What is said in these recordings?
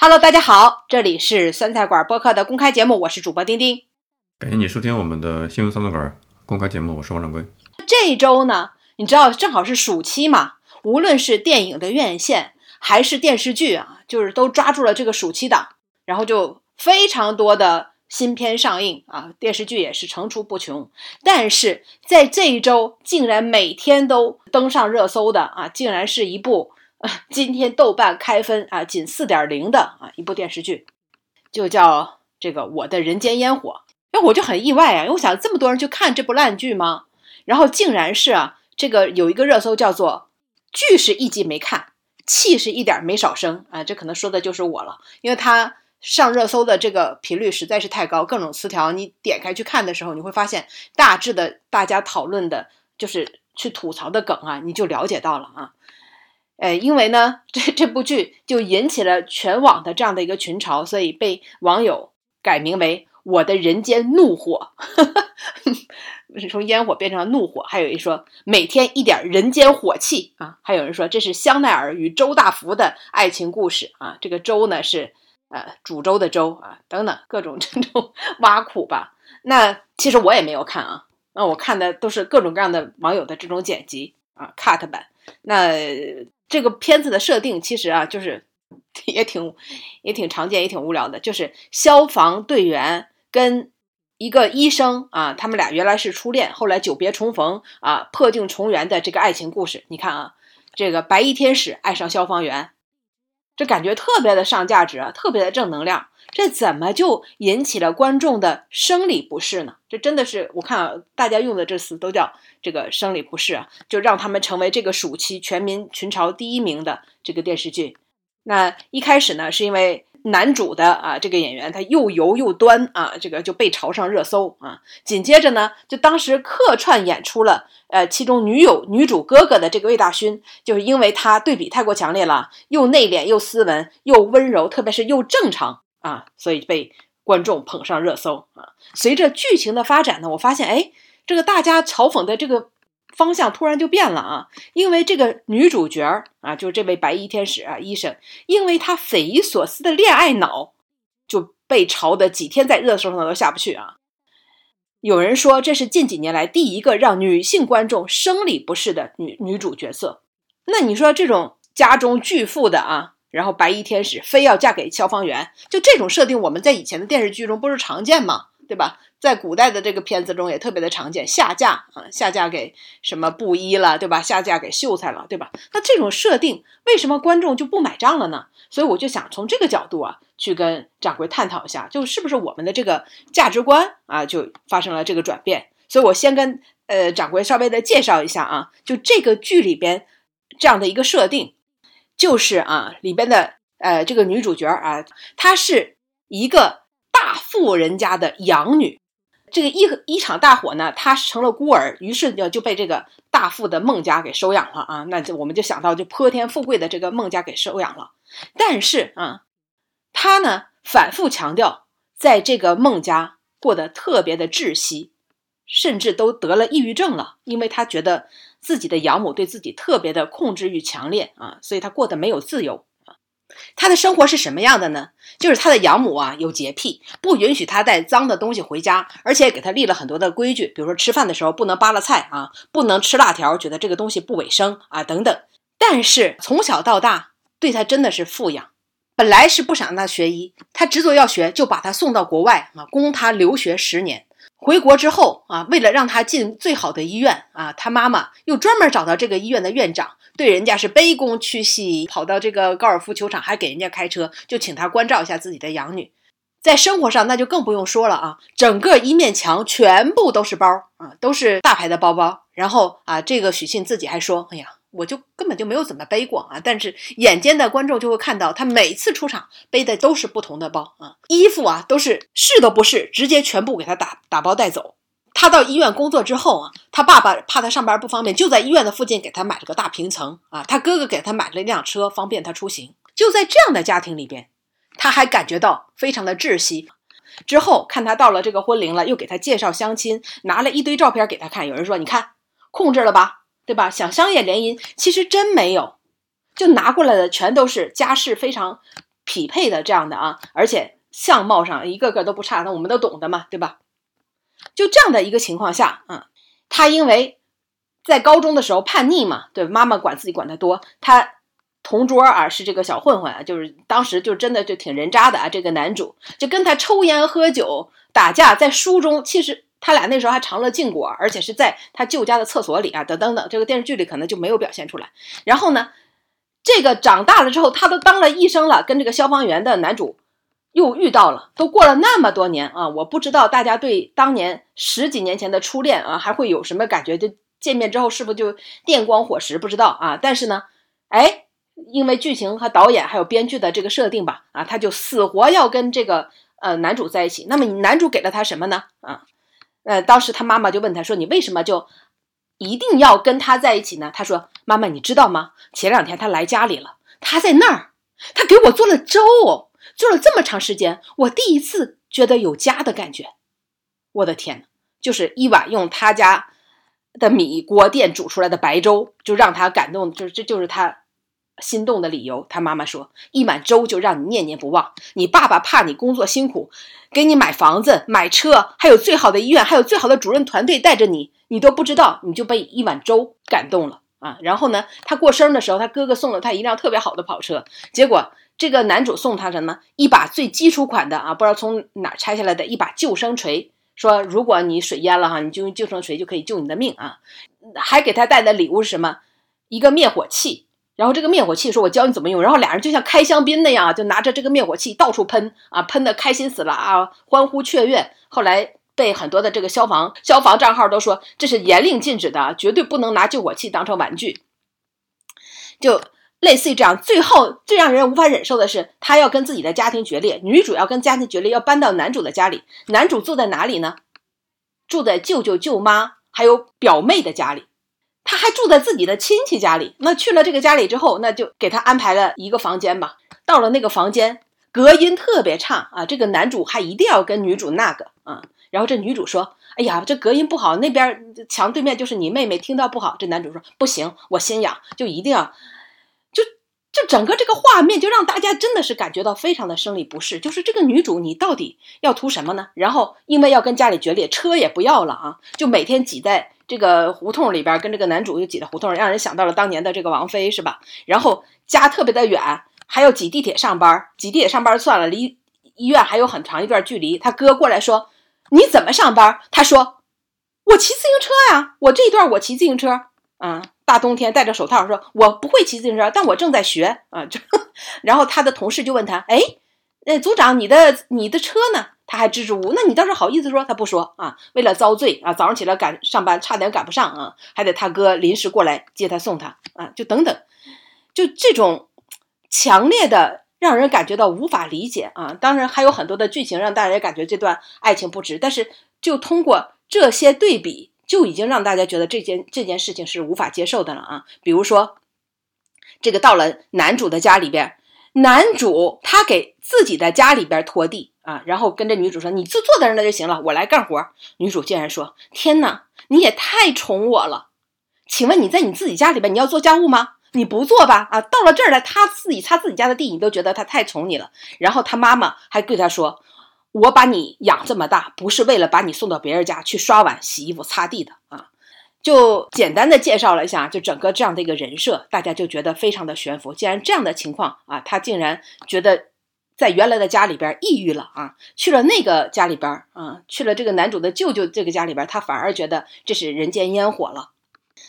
Hello，大家好，这里是酸菜馆播客的公开节目，我是主播丁丁。感谢你收听我们的新闻酸菜馆公开节目，我是王掌柜。这一周呢，你知道正好是暑期嘛，无论是电影的院线还是电视剧啊，就是都抓住了这个暑期档，然后就非常多的新片上映啊，电视剧也是层出不穷。但是在这一周，竟然每天都登上热搜的啊，竟然是一部。今天豆瓣开分啊，仅四点零的啊一部电视剧，就叫这个《我的人间烟火》。哎，我就很意外啊，因为我想这么多人去看这部烂剧吗？然后竟然是啊，这个有一个热搜叫做“剧是一集没看，气是一点没少生”啊，这可能说的就是我了，因为它上热搜的这个频率实在是太高，各种词条你点开去看的时候，你会发现大致的大家讨论的就是去吐槽的梗啊，你就了解到了啊。呃，因为呢，这这部剧就引起了全网的这样的一个群嘲，所以被网友改名为《我的人间怒火》，从烟火变成了怒火。还有一说每天一点人间火气啊，还有人说这是香奈儿与周大福的爱情故事啊。这个周呢是呃煮粥的粥啊，等等各种这种挖苦吧。那其实我也没有看啊，那我看的都是各种各样的网友的这种剪辑啊，cut 版。那。这个片子的设定其实啊，就是 也挺也挺常见，也挺无聊的。就是消防队员跟一个医生啊，他们俩原来是初恋，后来久别重逢啊，破镜重圆的这个爱情故事。你看啊，这个白衣天使爱上消防员，这感觉特别的上价值啊，特别的正能量。这怎么就引起了观众的生理不适呢？这真的是我看啊大家用的这词都叫这个生理不适啊，就让他们成为这个暑期全民群嘲第一名的这个电视剧。那一开始呢，是因为男主的啊这个演员他又油又端啊，这个就被嘲上热搜啊。紧接着呢，就当时客串演出了呃其中女友女主哥哥的这个魏大勋，就是因为他对比太过强烈了，又内敛又斯文又温柔，特别是又正常。啊，所以被观众捧上热搜啊。随着剧情的发展呢，我发现，哎，这个大家嘲讽的这个方向突然就变了啊。因为这个女主角啊，就是这位白衣天使啊，医生，因为她匪夷所思的恋爱脑，就被嘲的几天在热搜上都下不去啊。有人说，这是近几年来第一个让女性观众生理不适的女女主角色。那你说这种家中巨富的啊？然后白衣天使非要嫁给消防员，就这种设定，我们在以前的电视剧中不是常见吗？对吧？在古代的这个片子中也特别的常见，下嫁啊，下嫁给什么布衣了，对吧？下嫁给秀才了，对吧？那这种设定为什么观众就不买账了呢？所以我就想从这个角度啊，去跟掌柜探讨一下，就是不是我们的这个价值观啊，就发生了这个转变。所以我先跟呃掌柜稍微的介绍一下啊，就这个剧里边这样的一个设定。就是啊，里边的呃这个女主角啊，她是一个大富人家的养女。这个一一场大火呢，她成了孤儿，于是就就被这个大富的孟家给收养了啊。那就我们就想到，就泼天富贵的这个孟家给收养了。但是啊，她呢反复强调，在这个孟家过得特别的窒息。甚至都得了抑郁症了，因为他觉得自己的养母对自己特别的控制欲强烈啊，所以他过得没有自由啊。他的生活是什么样的呢？就是他的养母啊有洁癖，不允许他带脏的东西回家，而且给他立了很多的规矩，比如说吃饭的时候不能扒拉菜啊，不能吃辣条，觉得这个东西不卫生啊等等。但是从小到大对他真的是富养，本来是不想让他学医，他执着要学，就把他送到国外啊，供他留学十年。回国之后啊，为了让他进最好的医院啊，他妈妈又专门找到这个医院的院长，对人家是卑躬屈膝，跑到这个高尔夫球场还给人家开车，就请他关照一下自己的养女。在生活上那就更不用说了啊，整个一面墙全部都是包啊，都是大牌的包包。然后啊，这个许沁自己还说：“哎呀。”我就根本就没有怎么背过啊，但是眼尖的观众就会看到，他每次出场背的都是不同的包啊，衣服啊都是试都不试，直接全部给他打打包带走。他到医院工作之后啊，他爸爸怕他上班不方便，就在医院的附近给他买了个大平层啊，他哥哥给他买了一辆车，方便他出行。就在这样的家庭里边，他还感觉到非常的窒息。之后看他到了这个婚龄了，又给他介绍相亲，拿了一堆照片给他看，有人说你看控制了吧。对吧？想商业联姻，其实真没有，就拿过来的全都是家世非常匹配的这样的啊，而且相貌上一个个都不差，那我们都懂的嘛，对吧？就这样的一个情况下，啊，他因为在高中的时候叛逆嘛，对妈妈管自己管得多，他同桌啊是这个小混混啊，就是当时就真的就挺人渣的啊，这个男主就跟他抽烟喝酒打架，在书中其实。他俩那时候还尝了禁果，而且是在他舅家的厕所里啊，等等等。这个电视剧里可能就没有表现出来。然后呢，这个长大了之后，他都当了医生了，跟这个消防员的男主又遇到了。都过了那么多年啊，我不知道大家对当年十几年前的初恋啊，还会有什么感觉？就见面之后是不是就电光火石？不知道啊。但是呢，哎，因为剧情和导演还有编剧的这个设定吧，啊，他就死活要跟这个呃男主在一起。那么男主给了他什么呢？啊？呃，当时他妈妈就问他说：“你为什么就一定要跟他在一起呢？”他说：“妈妈，你知道吗？前两天他来家里了，他在那儿，他给我做了粥，做了这么长时间，我第一次觉得有家的感觉。我的天呐，就是一碗用他家的米锅店煮出来的白粥，就让他感动，就是这就是他。”心动的理由，他妈妈说：“一碗粥就让你念念不忘。你爸爸怕你工作辛苦，给你买房子、买车，还有最好的医院，还有最好的主任团队带着你，你都不知道，你就被一碗粥感动了啊！然后呢，他过生日的时候，他哥哥送了他一辆特别好的跑车。结果这个男主送他什么？一把最基础款的啊，不知道从哪拆下来的一把救生锤，说如果你水淹了哈，你就用救生锤就可以救你的命啊！还给他带的礼物是什么？一个灭火器。”然后这个灭火器说：“我教你怎么用。”然后俩人就像开香槟那样，就拿着这个灭火器到处喷啊，喷的开心死了啊，欢呼雀跃。后来被很多的这个消防消防账号都说这是严令禁止的，绝对不能拿救火器当成玩具。就类似于这样。最后最让人无法忍受的是，他要跟自己的家庭决裂，女主要跟家庭决裂，要搬到男主的家里。男主住在哪里呢？住在舅舅舅妈还有表妹的家里。他还住在自己的亲戚家里，那去了这个家里之后，那就给他安排了一个房间吧。到了那个房间，隔音特别差啊，这个男主还一定要跟女主那个啊。然后这女主说：“哎呀，这隔音不好，那边墙对面就是你妹妹，听到不好。”这男主说：“不行，我心痒，就一定要。”就就整个这个画面就让大家真的是感觉到非常的生理不适。就是这个女主，你到底要图什么呢？然后因为要跟家里决裂，车也不要了啊，就每天挤在。这个胡同里边跟这个男主就挤在胡同，让人想到了当年的这个王菲，是吧？然后家特别的远，还要挤地铁上班，挤地铁上班算了，离医院还有很长一段距离。他哥过来说：“你怎么上班？”他说：“我骑自行车呀，我这一段我骑自行车。”啊，大冬天戴着手套说：“我不会骑自行车，但我正在学。”啊，就 然后他的同事就问他：“哎，那，组长，你的你的车呢？”他还支支吾吾，那你倒是好意思说，他不说啊？为了遭罪啊，早上起来赶上班，差点赶不上啊，还得他哥临时过来接他送他啊，就等等，就这种强烈的让人感觉到无法理解啊。当然还有很多的剧情让大家感觉这段爱情不值，但是就通过这些对比，就已经让大家觉得这件这件事情是无法接受的了啊。比如说，这个到了男主的家里边，男主他给自己的家里边拖地。啊，然后跟着女主说：“你就坐在那就行了，我来干活。”女主竟然说：“天哪，你也太宠我了！请问你在你自己家里边，你要做家务吗？你不做吧？啊，到了这儿来，他自己擦自己家的地，你都觉得他太宠你了。然后他妈妈还对他说：‘我把你养这么大，不是为了把你送到别人家去刷碗、洗衣服、擦地的啊。’就简单的介绍了一下，就整个这样的一个人设，大家就觉得非常的悬浮。既然这样的情况啊，他竟然觉得。”在原来的家里边抑郁了啊，去了那个家里边啊，去了这个男主的舅舅这个家里边，他反而觉得这是人间烟火了。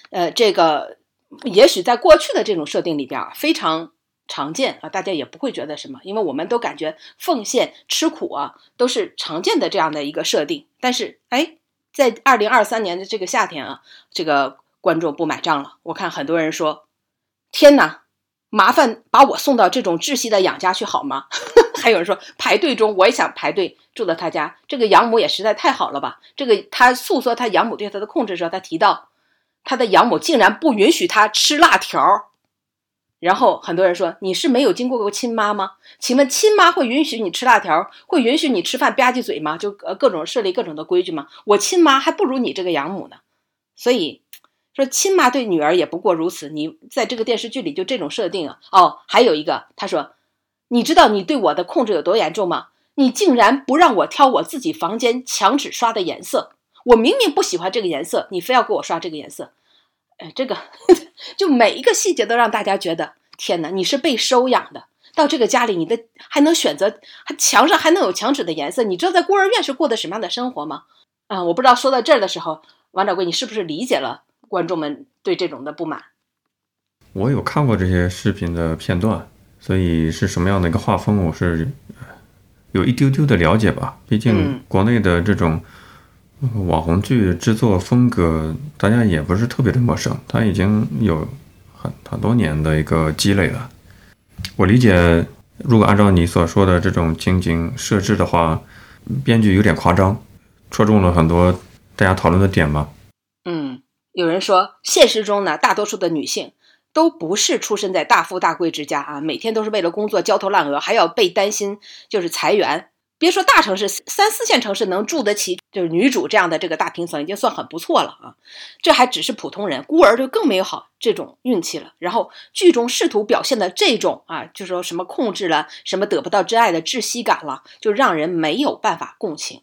呃，这个也许在过去的这种设定里边非常常见啊，大家也不会觉得什么，因为我们都感觉奉献吃苦啊都是常见的这样的一个设定。但是哎，在二零二三年的这个夏天啊，这个观众不买账了。我看很多人说：“天哪！”麻烦把我送到这种窒息的养家去好吗？还有人说排队中，我也想排队住到他家。这个养母也实在太好了吧？这个他诉说他养母对他的控制时候，他提到他的养母竟然不允许他吃辣条。然后很多人说你是没有经过过亲妈吗？请问亲妈会允许你吃辣条，会允许你吃饭吧唧嘴吗？就呃各种设立各种的规矩吗？我亲妈还不如你这个养母呢，所以。说亲妈对女儿也不过如此，你在这个电视剧里就这种设定啊？哦，还有一个，他说，你知道你对我的控制有多严重吗？你竟然不让我挑我自己房间墙纸刷的颜色，我明明不喜欢这个颜色，你非要给我刷这个颜色。哎，这个 就每一个细节都让大家觉得，天哪，你是被收养的。到这个家里，你的还能选择，还墙上还能有墙纸的颜色。你知道在孤儿院是过的什么样的生活吗？啊，我不知道说到这儿的时候，王掌柜，你是不是理解了观众们对这种的不满？我有看过这些视频的片段，所以是什么样的一个画风，我是有一丢丢的了解吧。毕竟国内的这种网红剧制作风格，大家也不是特别的陌生，它已经有很很多年的一个积累了。我理解，如果按照你所说的这种情景设置的话，编剧有点夸张，戳中了很多大家讨论的点吧。嗯，有人说，现实中呢，大多数的女性都不是出身在大富大贵之家啊，每天都是为了工作焦头烂额，还要被担心就是裁员。别说大城市，三四线城市能住得起就是女主这样的这个大平层，已经算很不错了啊。这还只是普通人，孤儿就更没有好这种运气了。然后剧中试图表现的这种啊，就说什么控制了，什么得不到真爱的窒息感了，就让人没有办法共情，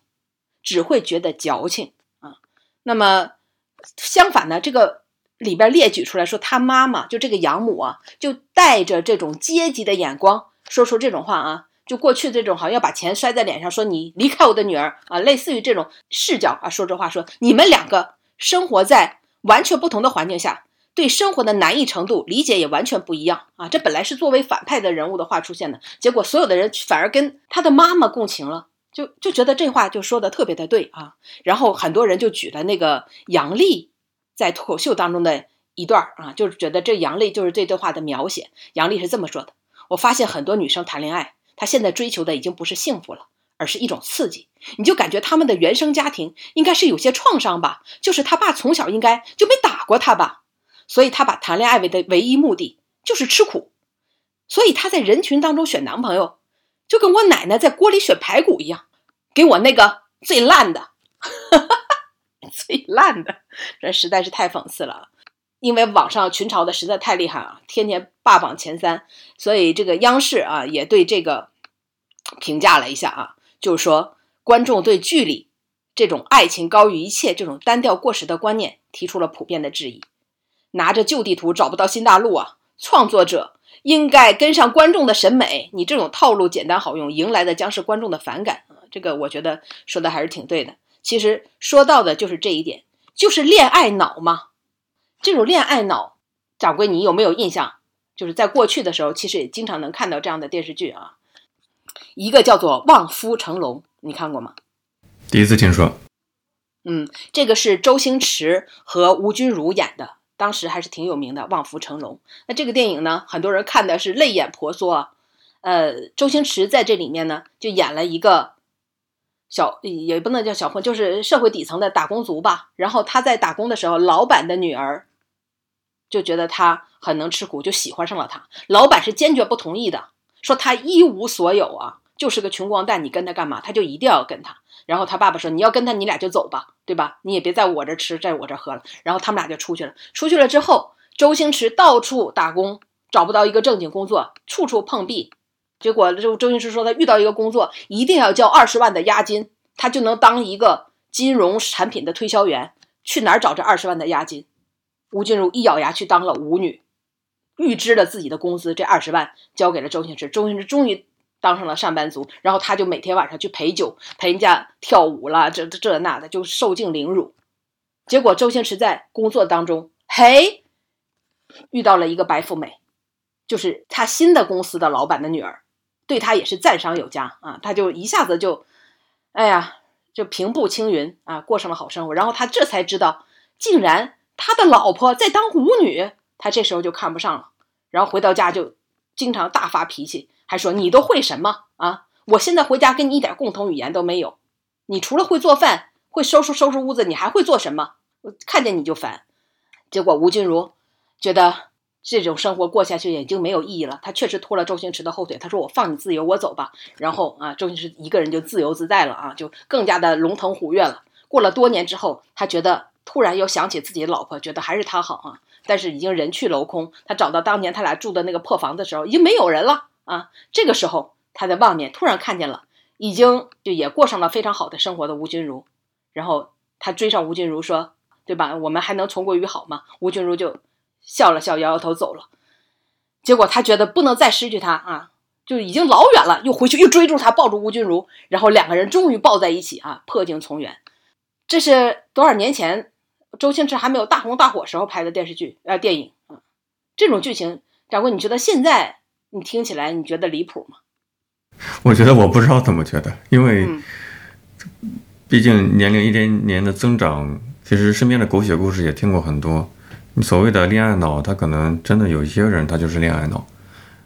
只会觉得矫情啊。那么相反呢，这个里边列举出来说，他妈妈就这个养母啊，就带着这种阶级的眼光说出这种话啊。就过去这种好像要把钱摔在脸上，说你离开我的女儿啊，类似于这种视角啊，说这话说你们两个生活在完全不同的环境下，对生活的难易程度理解也完全不一样啊。这本来是作为反派的人物的话出现的，结果所有的人反而跟他的妈妈共情了，就就觉得这话就说的特别的对啊。然后很多人就举了那个杨笠在脱口秀当中的一段啊，就是觉得这杨笠就是这段话的描写。杨笠是这么说的：我发现很多女生谈恋爱。他现在追求的已经不是幸福了，而是一种刺激。你就感觉他们的原生家庭应该是有些创伤吧，就是他爸从小应该就没打过他吧，所以他把谈恋爱为的唯一目的就是吃苦。所以他在人群当中选男朋友，就跟我奶奶在锅里选排骨一样，给我那个最烂的，最烂的，这实在是太讽刺了。因为网上群嘲的实在太厉害啊，天天霸榜前三，所以这个央视啊也对这个评价了一下啊，就是说观众对剧里这种爱情高于一切这种单调过时的观念提出了普遍的质疑。拿着旧地图找不到新大陆啊，创作者应该跟上观众的审美，你这种套路简单好用，迎来的将是观众的反感啊。这个我觉得说的还是挺对的。其实说到的就是这一点，就是恋爱脑嘛。这种恋爱脑，掌柜，你有没有印象？就是在过去的时候，其实也经常能看到这样的电视剧啊。一个叫做《望夫成龙》，你看过吗？第一次听说。嗯，这个是周星驰和吴君如演的，当时还是挺有名的，《望夫成龙》。那这个电影呢，很多人看的是泪眼婆娑。呃，周星驰在这里面呢，就演了一个小，也不能叫小混，就是社会底层的打工族吧。然后他在打工的时候，老板的女儿。就觉得他很能吃苦，就喜欢上了他。老板是坚决不同意的，说他一无所有啊，就是个穷光蛋，你跟他干嘛？他就一定要跟他。然后他爸爸说：“你要跟他，你俩就走吧，对吧？你也别在我这吃，在我这喝了。”然后他们俩就出去了。出去了之后，周星驰到处打工，找不到一个正经工作，处处碰壁。结果周周星驰说，他遇到一个工作，一定要交二十万的押金，他就能当一个金融产品的推销员。去哪儿找这二十万的押金？吴君如一咬牙去当了舞女，预支了自己的工资，这二十万交给了周星驰。周星驰终于当上了上班族，然后他就每天晚上去陪酒，陪人家跳舞了，这这那的就受尽凌辱。结果周星驰在工作当中，嘿，遇到了一个白富美，就是他新的公司的老板的女儿，对他也是赞赏有加啊，他就一下子就，哎呀，就平步青云啊，过上了好生活。然后他这才知道，竟然。他的老婆在当舞女，他这时候就看不上了，然后回到家就经常大发脾气，还说你都会什么啊？我现在回家跟你一点共同语言都没有，你除了会做饭、会收拾收拾屋子，你还会做什么？我看见你就烦。结果吴君如觉得这种生活过下去已经没有意义了，他确实拖了周星驰的后腿，他说我放你自由，我走吧。然后啊，周星驰一个人就自由自在了啊，就更加的龙腾虎跃了。过了多年之后，他觉得。突然又想起自己的老婆，觉得还是他好啊。但是已经人去楼空。他找到当年他俩住的那个破房的时候，已经没有人了啊。这个时候，他在外面突然看见了，已经就也过上了非常好的生活的吴君如，然后他追上吴君如说：“对吧？我们还能重归于好吗？”吴君如就笑了笑，摇摇头走了。结果他觉得不能再失去他啊，就已经老远了，又回去又追住他，抱住吴君如，然后两个人终于抱在一起啊，破镜重圆。这是多少年前？周星驰还没有大红大火时候拍的电视剧呃电影啊，这种剧情，掌柜，你觉得现在你听起来你觉得离谱吗？我觉得我不知道怎么觉得，因为毕竟年龄一年年的增长，其实身边的狗血故事也听过很多。所谓的恋爱脑，他可能真的有一些人他就是恋爱脑。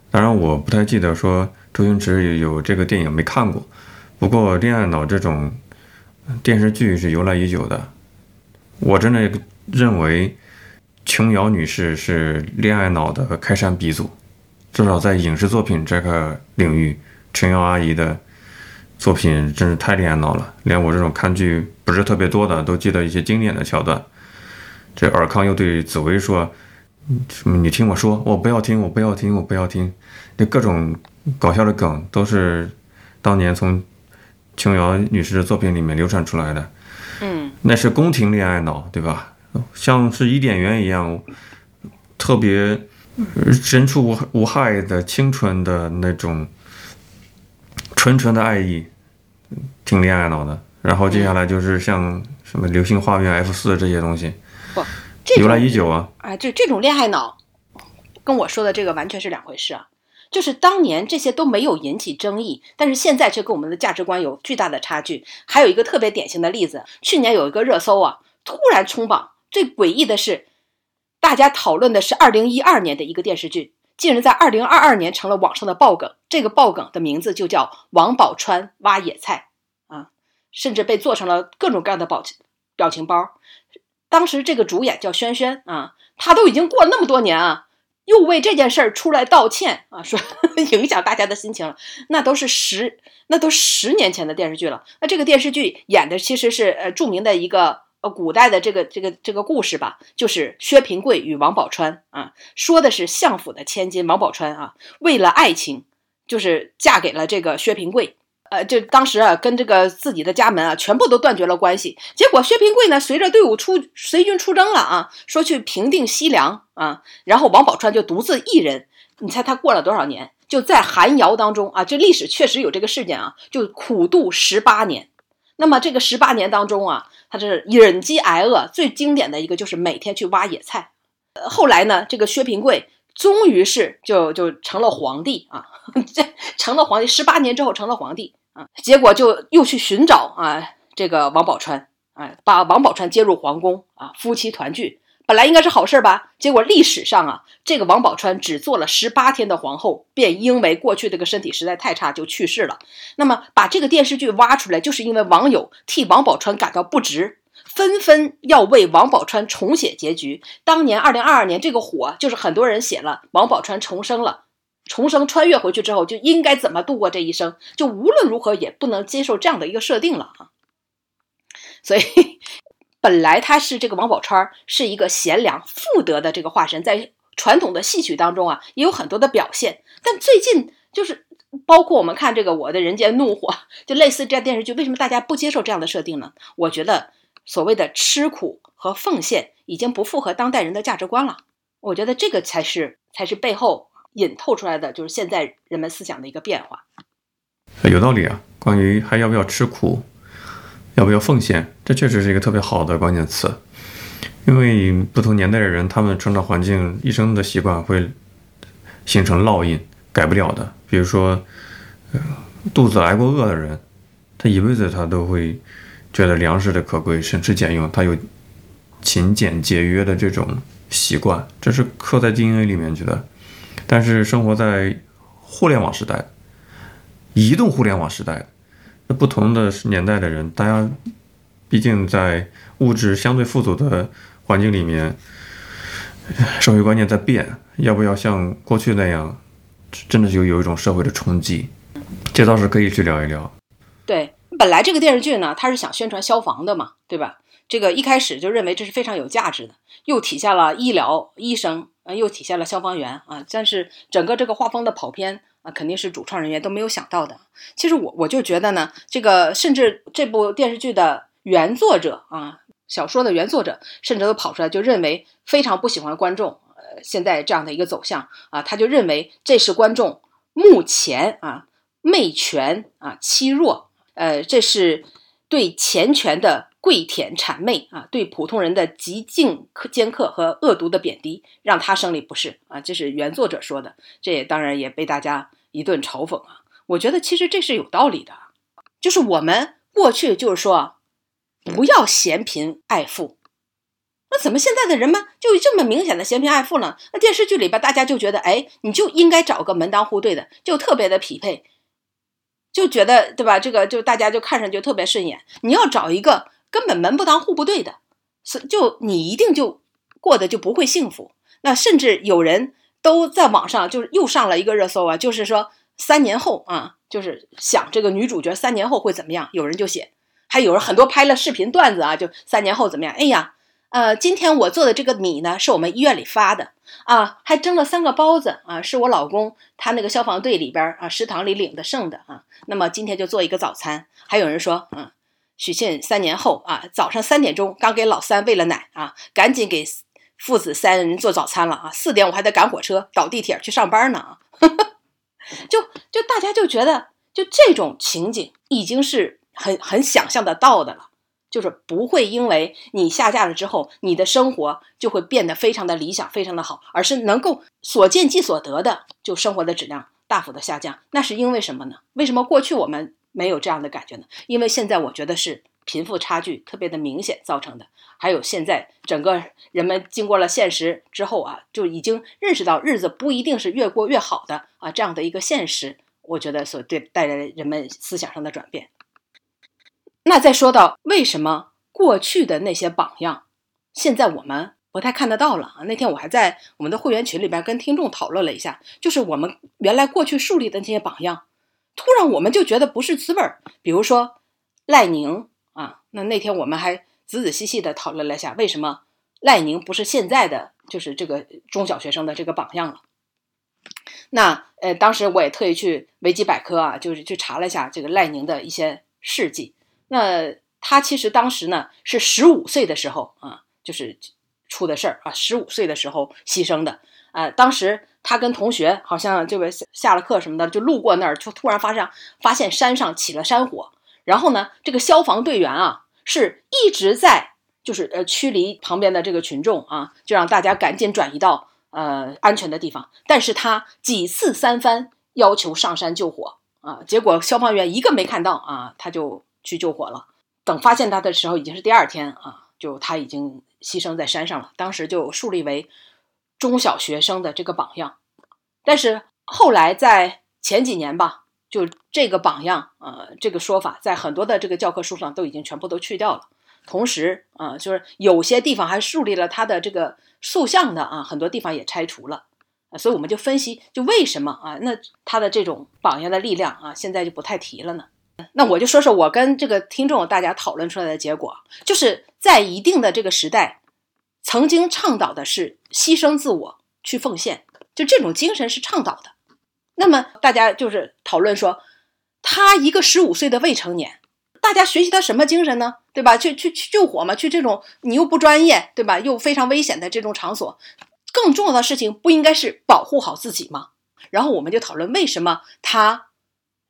当然，我不太记得说周星驰有这个电影没看过。不过恋爱脑这种电视剧是由来已久的。我真的认为，琼瑶女士是恋爱脑的开山鼻祖，至少在影视作品这个领域，琼瑶阿姨的作品真是太恋爱脑了。连我这种看剧不是特别多的，都记得一些经典的桥段。这尔康又对紫薇说：“什么？你听我说，我不要听，我不要听，我不要听。”这各种搞笑的梗都是当年从琼瑶女士的作品里面流传出来的。嗯，那是宫廷恋爱脑，对吧？像是伊甸园一样，特别人畜无无害的清纯的那种纯纯的爱意，挺恋爱脑的。然后接下来就是像什么《流星花园》F 四这些东西，不，由来已久啊。哎，这这种恋爱脑，跟我说的这个完全是两回事啊。就是当年这些都没有引起争议，但是现在却跟我们的价值观有巨大的差距。还有一个特别典型的例子，去年有一个热搜啊，突然冲榜。最诡异的是，大家讨论的是二零一二年的一个电视剧，竟然在二零二二年成了网上的爆梗。这个爆梗的名字就叫王宝钏挖野菜啊，甚至被做成了各种各样的表情表情包。当时这个主演叫轩轩啊，他都已经过了那么多年啊。又为这件事儿出来道歉啊，说 影响大家的心情了。那都是十，那都十年前的电视剧了。那这个电视剧演的其实是呃著名的一个呃古代的这个这个这个故事吧，就是薛平贵与王宝钏啊，说的是相府的千金王宝钏啊，为了爱情，就是嫁给了这个薛平贵。呃，就当时啊，跟这个自己的家门啊，全部都断绝了关系。结果薛平贵呢，随着队伍出随军出征了啊，说去平定西凉啊，然后王宝钏就独自一人。你猜他过了多少年？就在寒窑当中啊，这历史确实有这个事件啊，就苦度十八年。那么这个十八年当中啊，他是忍饥挨饿，最经典的一个就是每天去挖野菜。呃，后来呢，这个薛平贵终于是就就成了皇帝啊，这成了皇帝。十八年之后成了皇帝。啊，结果就又去寻找啊，这个王宝钏，啊，把王宝钏接入皇宫啊，夫妻团聚，本来应该是好事吧？结果历史上啊，这个王宝钏只做了十八天的皇后，便因为过去这个身体实在太差就去世了。那么把这个电视剧挖出来，就是因为网友替王宝钏感到不值，纷纷要为王宝钏重写结局。当年二零二二年这个火，就是很多人写了王宝钏重生了。重生穿越回去之后，就应该怎么度过这一生？就无论如何也不能接受这样的一个设定了啊！所以，本来他是这个王宝钏是一个贤良妇德的这个化身，在传统的戏曲当中啊，也有很多的表现。但最近就是包括我们看这个《我的人间怒火》，就类似这样电视剧，为什么大家不接受这样的设定呢？我觉得所谓的吃苦和奉献已经不符合当代人的价值观了。我觉得这个才是才是背后。引透出来的就是现在人们思想的一个变化，有道理啊。关于还要不要吃苦，要不要奉献，这确实是一个特别好的关键词。因为不同年代的人，他们成长环境、一生的习惯会形成烙印，改不了的。比如说，肚子挨过饿的人，他一辈子他都会觉得粮食的可贵，省吃俭用，他有勤俭节约的这种习惯，这是刻在 DNA 里面去的。但是生活在互联网时代，移动互联网时代，那不同的年代的人，大家毕竟在物质相对富足的环境里面，社会观念在变，要不要像过去那样，真的就有一种社会的冲击？这倒是可以去聊一聊。对，本来这个电视剧呢，它是想宣传消防的嘛，对吧？这个一开始就认为这是非常有价值的，又体现了医疗医生。又体现了消防员啊，但是整个这个画风的跑偏啊，肯定是主创人员都没有想到的。其实我我就觉得呢，这个甚至这部电视剧的原作者啊，小说的原作者，甚至都跑出来就认为非常不喜欢观众呃现在这样的一个走向啊，他就认为这是观众目前啊媚权啊欺弱，呃，这是对钱权的。跪舔谄媚啊，对普通人的极尽尖刻和恶毒的贬低，让他生理不适啊，这是原作者说的，这也当然也被大家一顿嘲讽啊。我觉得其实这是有道理的，就是我们过去就是说，不要嫌贫爱富，那怎么现在的人们就这么明显的嫌贫爱富呢？那电视剧里边大家就觉得，哎，你就应该找个门当户对的，就特别的匹配，就觉得对吧？这个就大家就看上去特别顺眼，你要找一个。根本门不当户不对的，是就你一定就过得就不会幸福。那甚至有人都在网上就是又上了一个热搜啊，就是说三年后啊，就是想这个女主角三年后会怎么样？有人就写，还有人很多拍了视频段子啊，就三年后怎么样？哎呀，呃，今天我做的这个米呢，是我们医院里发的啊，还蒸了三个包子啊，是我老公他那个消防队里边啊食堂里领的剩的啊。那么今天就做一个早餐。还有人说，嗯。许沁三年后啊，早上三点钟刚给老三喂了奶啊，赶紧给父子三人做早餐了啊。四点我还得赶火车倒地铁去上班呢啊。就就大家就觉得，就这种情景已经是很很想象得到的了，就是不会因为你下嫁了之后，你的生活就会变得非常的理想，非常的好，而是能够所见即所得的，就生活的质量大幅的下降。那是因为什么呢？为什么过去我们？没有这样的感觉呢，因为现在我觉得是贫富差距特别的明显造成的，还有现在整个人们经过了现实之后啊，就已经认识到日子不一定是越过越好的啊，这样的一个现实，我觉得所对带来人们思想上的转变。那再说到为什么过去的那些榜样，现在我们不太看得到了啊？那天我还在我们的会员群里边跟听众讨论了一下，就是我们原来过去树立的那些榜样。突然我们就觉得不是滋味儿，比如说赖宁啊，那那天我们还仔仔细细的讨论了一下，为什么赖宁不是现在的就是这个中小学生的这个榜样了？那呃，当时我也特意去维基百科啊，就是去查了一下这个赖宁的一些事迹。那他其实当时呢是十五岁的时候啊，就是出的事儿啊，十五岁的时候牺牲的啊，当时。他跟同学好像这个下了课什么的，就路过那儿，就突然发现发现山上起了山火。然后呢，这个消防队员啊，是一直在就是呃驱离旁边的这个群众啊，就让大家赶紧转移到呃安全的地方。但是他几次三番要求上山救火啊，结果消防员一个没看到啊，他就去救火了。等发现他的时候，已经是第二天啊，就他已经牺牲在山上了。当时就树立为。中小学生的这个榜样，但是后来在前几年吧，就这个榜样，呃，这个说法在很多的这个教科书上都已经全部都去掉了。同时，啊，就是有些地方还树立了他的这个塑像的啊，很多地方也拆除了。所以我们就分析，就为什么啊，那他的这种榜样的力量啊，现在就不太提了呢？那我就说说我跟这个听众大家讨论出来的结果，就是在一定的这个时代。曾经倡导的是牺牲自我去奉献，就这种精神是倡导的。那么大家就是讨论说，他一个十五岁的未成年，大家学习他什么精神呢？对吧？去去去救火嘛，去这种你又不专业，对吧？又非常危险的这种场所，更重要的事情不应该是保护好自己吗？然后我们就讨论为什么他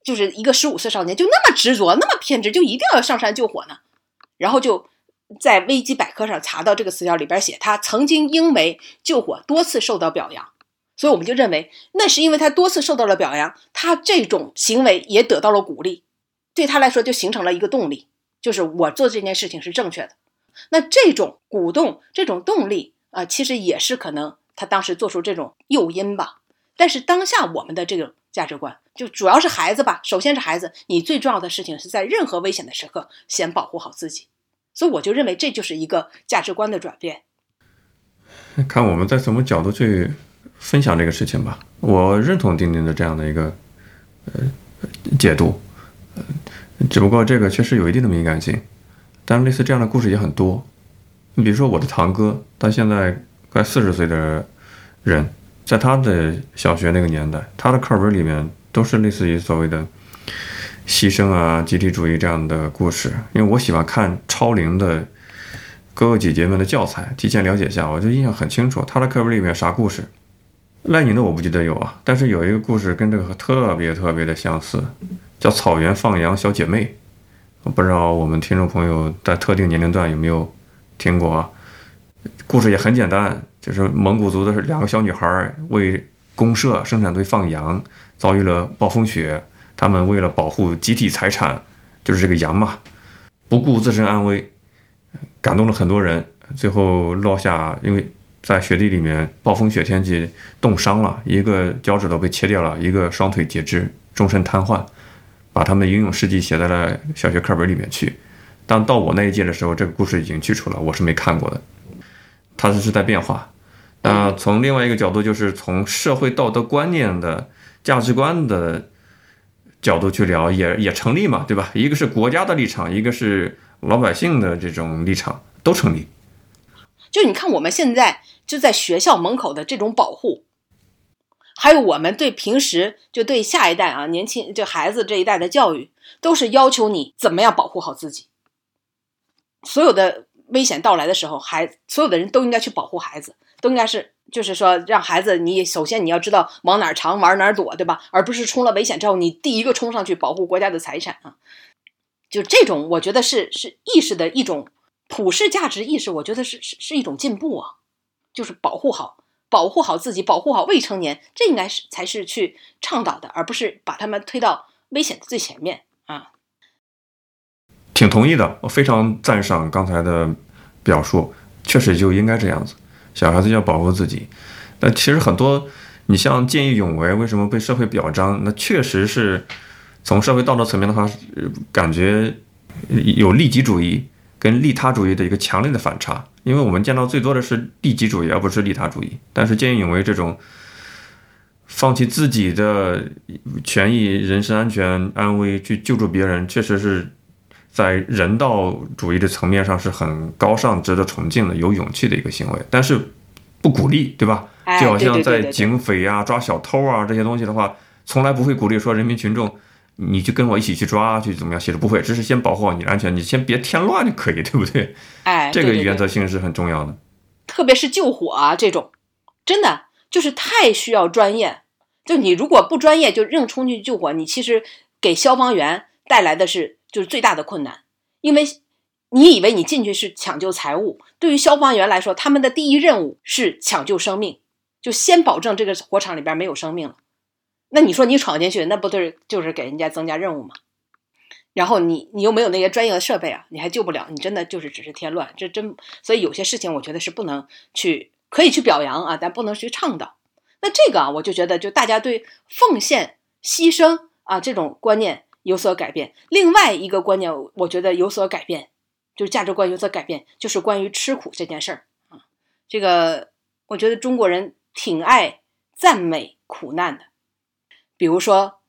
就是一个十五岁少年就那么执着，那么偏执，就一定要上山救火呢？然后就。在维基百科上查到这个词条里边写，他曾经因为救火多次受到表扬，所以我们就认为那是因为他多次受到了表扬，他这种行为也得到了鼓励，对他来说就形成了一个动力，就是我做这件事情是正确的。那这种鼓动、这种动力啊，其实也是可能他当时做出这种诱因吧。但是当下我们的这种价值观，就主要是孩子吧，首先是孩子，你最重要的事情是在任何危险的时刻先保护好自己。所以我就认为这就是一个价值观的转变。看我们在什么角度去分享这个事情吧。我认同丁丁的这样的一个呃解读，只不过这个确实有一定的敏感性。但类似这样的故事也很多。你比如说我的堂哥，他现在快四十岁的人，在他的小学那个年代，他的课本里面都是类似于所谓的牺牲啊、集体主义这样的故事。因为我喜欢看超龄的哥哥姐姐们的教材，提前了解一下，我就印象很清楚，他的课本里面啥故事。赖宁的我不记得有啊，但是有一个故事跟这个特别特别的相似，叫《草原放羊小姐妹》。我不知道我们听众朋友在特定年龄段有没有听过啊？故事也很简单，就是蒙古族的两个小女孩为公社生产队放羊，遭遇了暴风雪，他们为了保护集体财产，就是这个羊嘛，不顾自身安危，感动了很多人，最后落下因为。在雪地里面，暴风雪天气冻伤了，一个脚趾头被切掉了，一个双腿截肢，终身瘫痪，把他们的英勇事迹写在了小学课本里面去。但到我那一届的时候，这个故事已经去除了，我是没看过的。它是是在变化。那从另外一个角度，就是从社会道德观念的价值观的角度去聊，也也成立嘛，对吧？一个是国家的立场，一个是老百姓的这种立场，都成立。就你看我们现在。就在学校门口的这种保护，还有我们对平时就对下一代啊年轻就孩子这一代的教育，都是要求你怎么样保护好自己。所有的危险到来的时候，孩所有的人都应该去保护孩子，都应该是就是说让孩子你首先你要知道往哪儿藏往哪儿躲，对吧？而不是冲了危险之后你第一个冲上去保护国家的财产啊。就这种，我觉得是是意识的一种普世价值意识，我觉得是是是一种进步啊。就是保护好，保护好自己，保护好未成年，这应该是才是去倡导的，而不是把他们推到危险的最前面啊。挺同意的，我非常赞赏刚才的表述，确实就应该这样子。小孩子要保护自己，那其实很多，你像见义勇为，为什么被社会表彰？那确实是从社会道德层面的话，感觉有利己主义。跟利他主义的一个强烈的反差，因为我们见到最多的是利己主义，而不是利他主义。但是见义勇为这种放弃自己的权益、人身安全、安危去救助别人，确实是在人道主义的层面上是很高尚、值得崇敬的、有勇气的一个行为。但是不鼓励，对吧？就好像在警匪啊、抓小偷啊这些东西的话，从来不会鼓励说人民群众。你就跟我一起去抓，去怎么样？其实不会，只是先保护好你的安全，你先别添乱就可以，对不对？哎，这个原则性是很重要的。特别是救火啊这种，真的就是太需要专业。就你如果不专业，就硬冲进去救火，你其实给消防员带来的是就是最大的困难。因为你以为你进去是抢救财物，对于消防员来说，他们的第一任务是抢救生命，就先保证这个火场里边没有生命了。那你说你闯进去，那不就是就是给人家增加任务吗？然后你你又没有那些专业的设备啊，你还救不了，你真的就是只是添乱，这真所以有些事情我觉得是不能去可以去表扬啊，但不能去倡导。那这个啊，我就觉得就大家对奉献、牺牲啊这种观念有所改变。另外一个观念，我觉得有所改变，就是价值观有所改变，就是关于吃苦这件事儿啊。这个我觉得中国人挺爱赞美苦难的。比如说，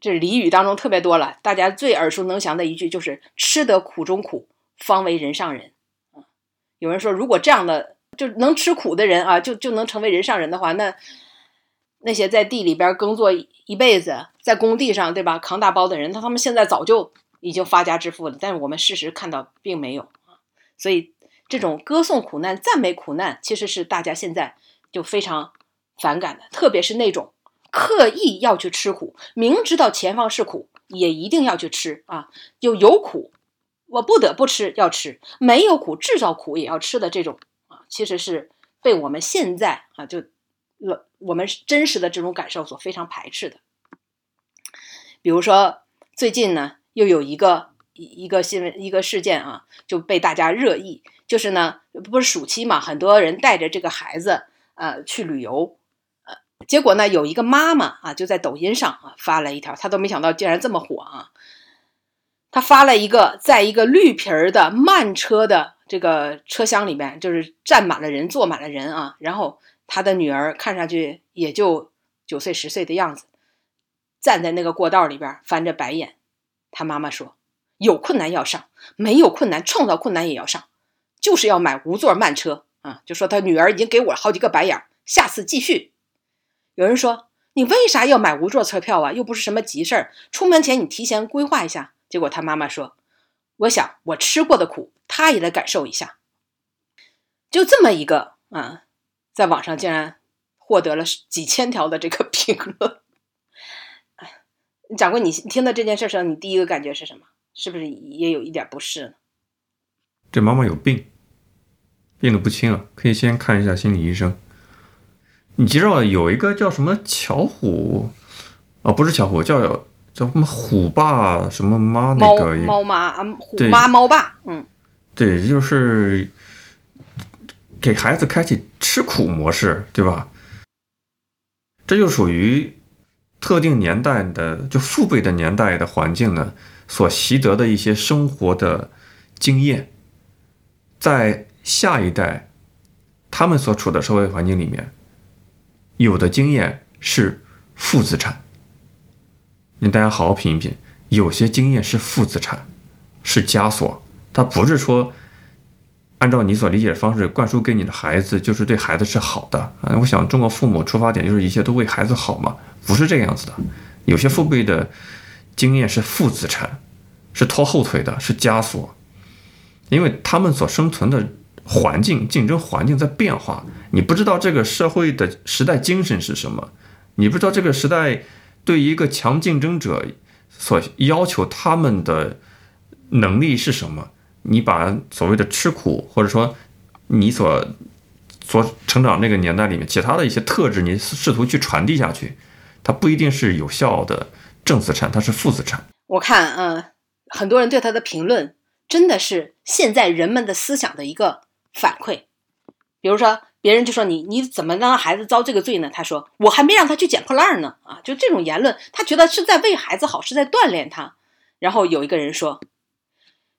这俚语当中特别多了，大家最耳熟能详的一句就是“吃得苦中苦，方为人上人”。有人说，如果这样的就能吃苦的人啊，就就能成为人上人的话，那那些在地里边耕作一辈子，在工地上对吧扛大包的人，他他们现在早就已经发家致富了。但是我们事实看到并没有啊，所以这种歌颂苦难、赞美苦难，其实是大家现在就非常反感的，特别是那种。刻意要去吃苦，明知道前方是苦，也一定要去吃啊！就有苦，我不得不吃，要吃；没有苦，制造苦也要吃的这种啊，其实是被我们现在啊，就我我们真实的这种感受所非常排斥的。比如说最近呢，又有一个一一个新闻一个事件啊，就被大家热议，就是呢，不是暑期嘛，很多人带着这个孩子呃去旅游。呃结果呢，有一个妈妈啊，就在抖音上啊发了一条，她都没想到竟然这么火啊！她发了一个，在一个绿皮儿的慢车的这个车厢里面，就是站满了人，坐满了人啊。然后她的女儿看上去也就九岁十岁的样子，站在那个过道里边翻着白眼。她妈妈说：“有困难要上，没有困难创造困难也要上，就是要买无座慢车啊！”就说她女儿已经给我好几个白眼，下次继续。有人说，你为啥要买无座车票啊？又不是什么急事儿，出门前你提前规划一下。结果他妈妈说：“我想我吃过的苦，他也得感受一下。”就这么一个啊，在网上竟然获得了几千条的这个评论。掌柜，你听到这件事时候，你第一个感觉是什么？是不是也有一点不适呢？这妈妈有病，病的不轻啊，可以先看一下心理医生。你知道有一个叫什么巧虎啊？不是巧虎，叫叫什么虎爸什么妈那个猫妈啊，虎妈猫爸，嗯，对，就是给孩子开启吃苦模式，对吧？这就属于特定年代的，就父辈的年代的环境呢，所习得的一些生活的经验。在下一代，他们所处的社会环境里面，有的经验是负资产。你大家好好品一品，有些经验是负资产，是枷锁。它不是说按照你所理解的方式灌输给你的孩子，就是对孩子是好的啊。我想中国父母出发点就是一切都为孩子好嘛，不是这个样子的。有些父辈的经验是负资产，是拖后腿的，是枷锁。因为他们所生存的环境、竞争环境在变化，你不知道这个社会的时代精神是什么，你不知道这个时代对一个强竞争者所要求他们的能力是什么。你把所谓的吃苦，或者说你所所成长那个年代里面其他的一些特质，你试图去传递下去，它不一定是有效的正资产，它是负资产。我看，嗯，很多人对他的评论。真的是现在人们的思想的一个反馈，比如说别人就说你你怎么让孩子遭这个罪呢？他说我还没让他去捡破烂呢啊！就这种言论，他觉得是在为孩子好，是在锻炼他。然后有一个人说，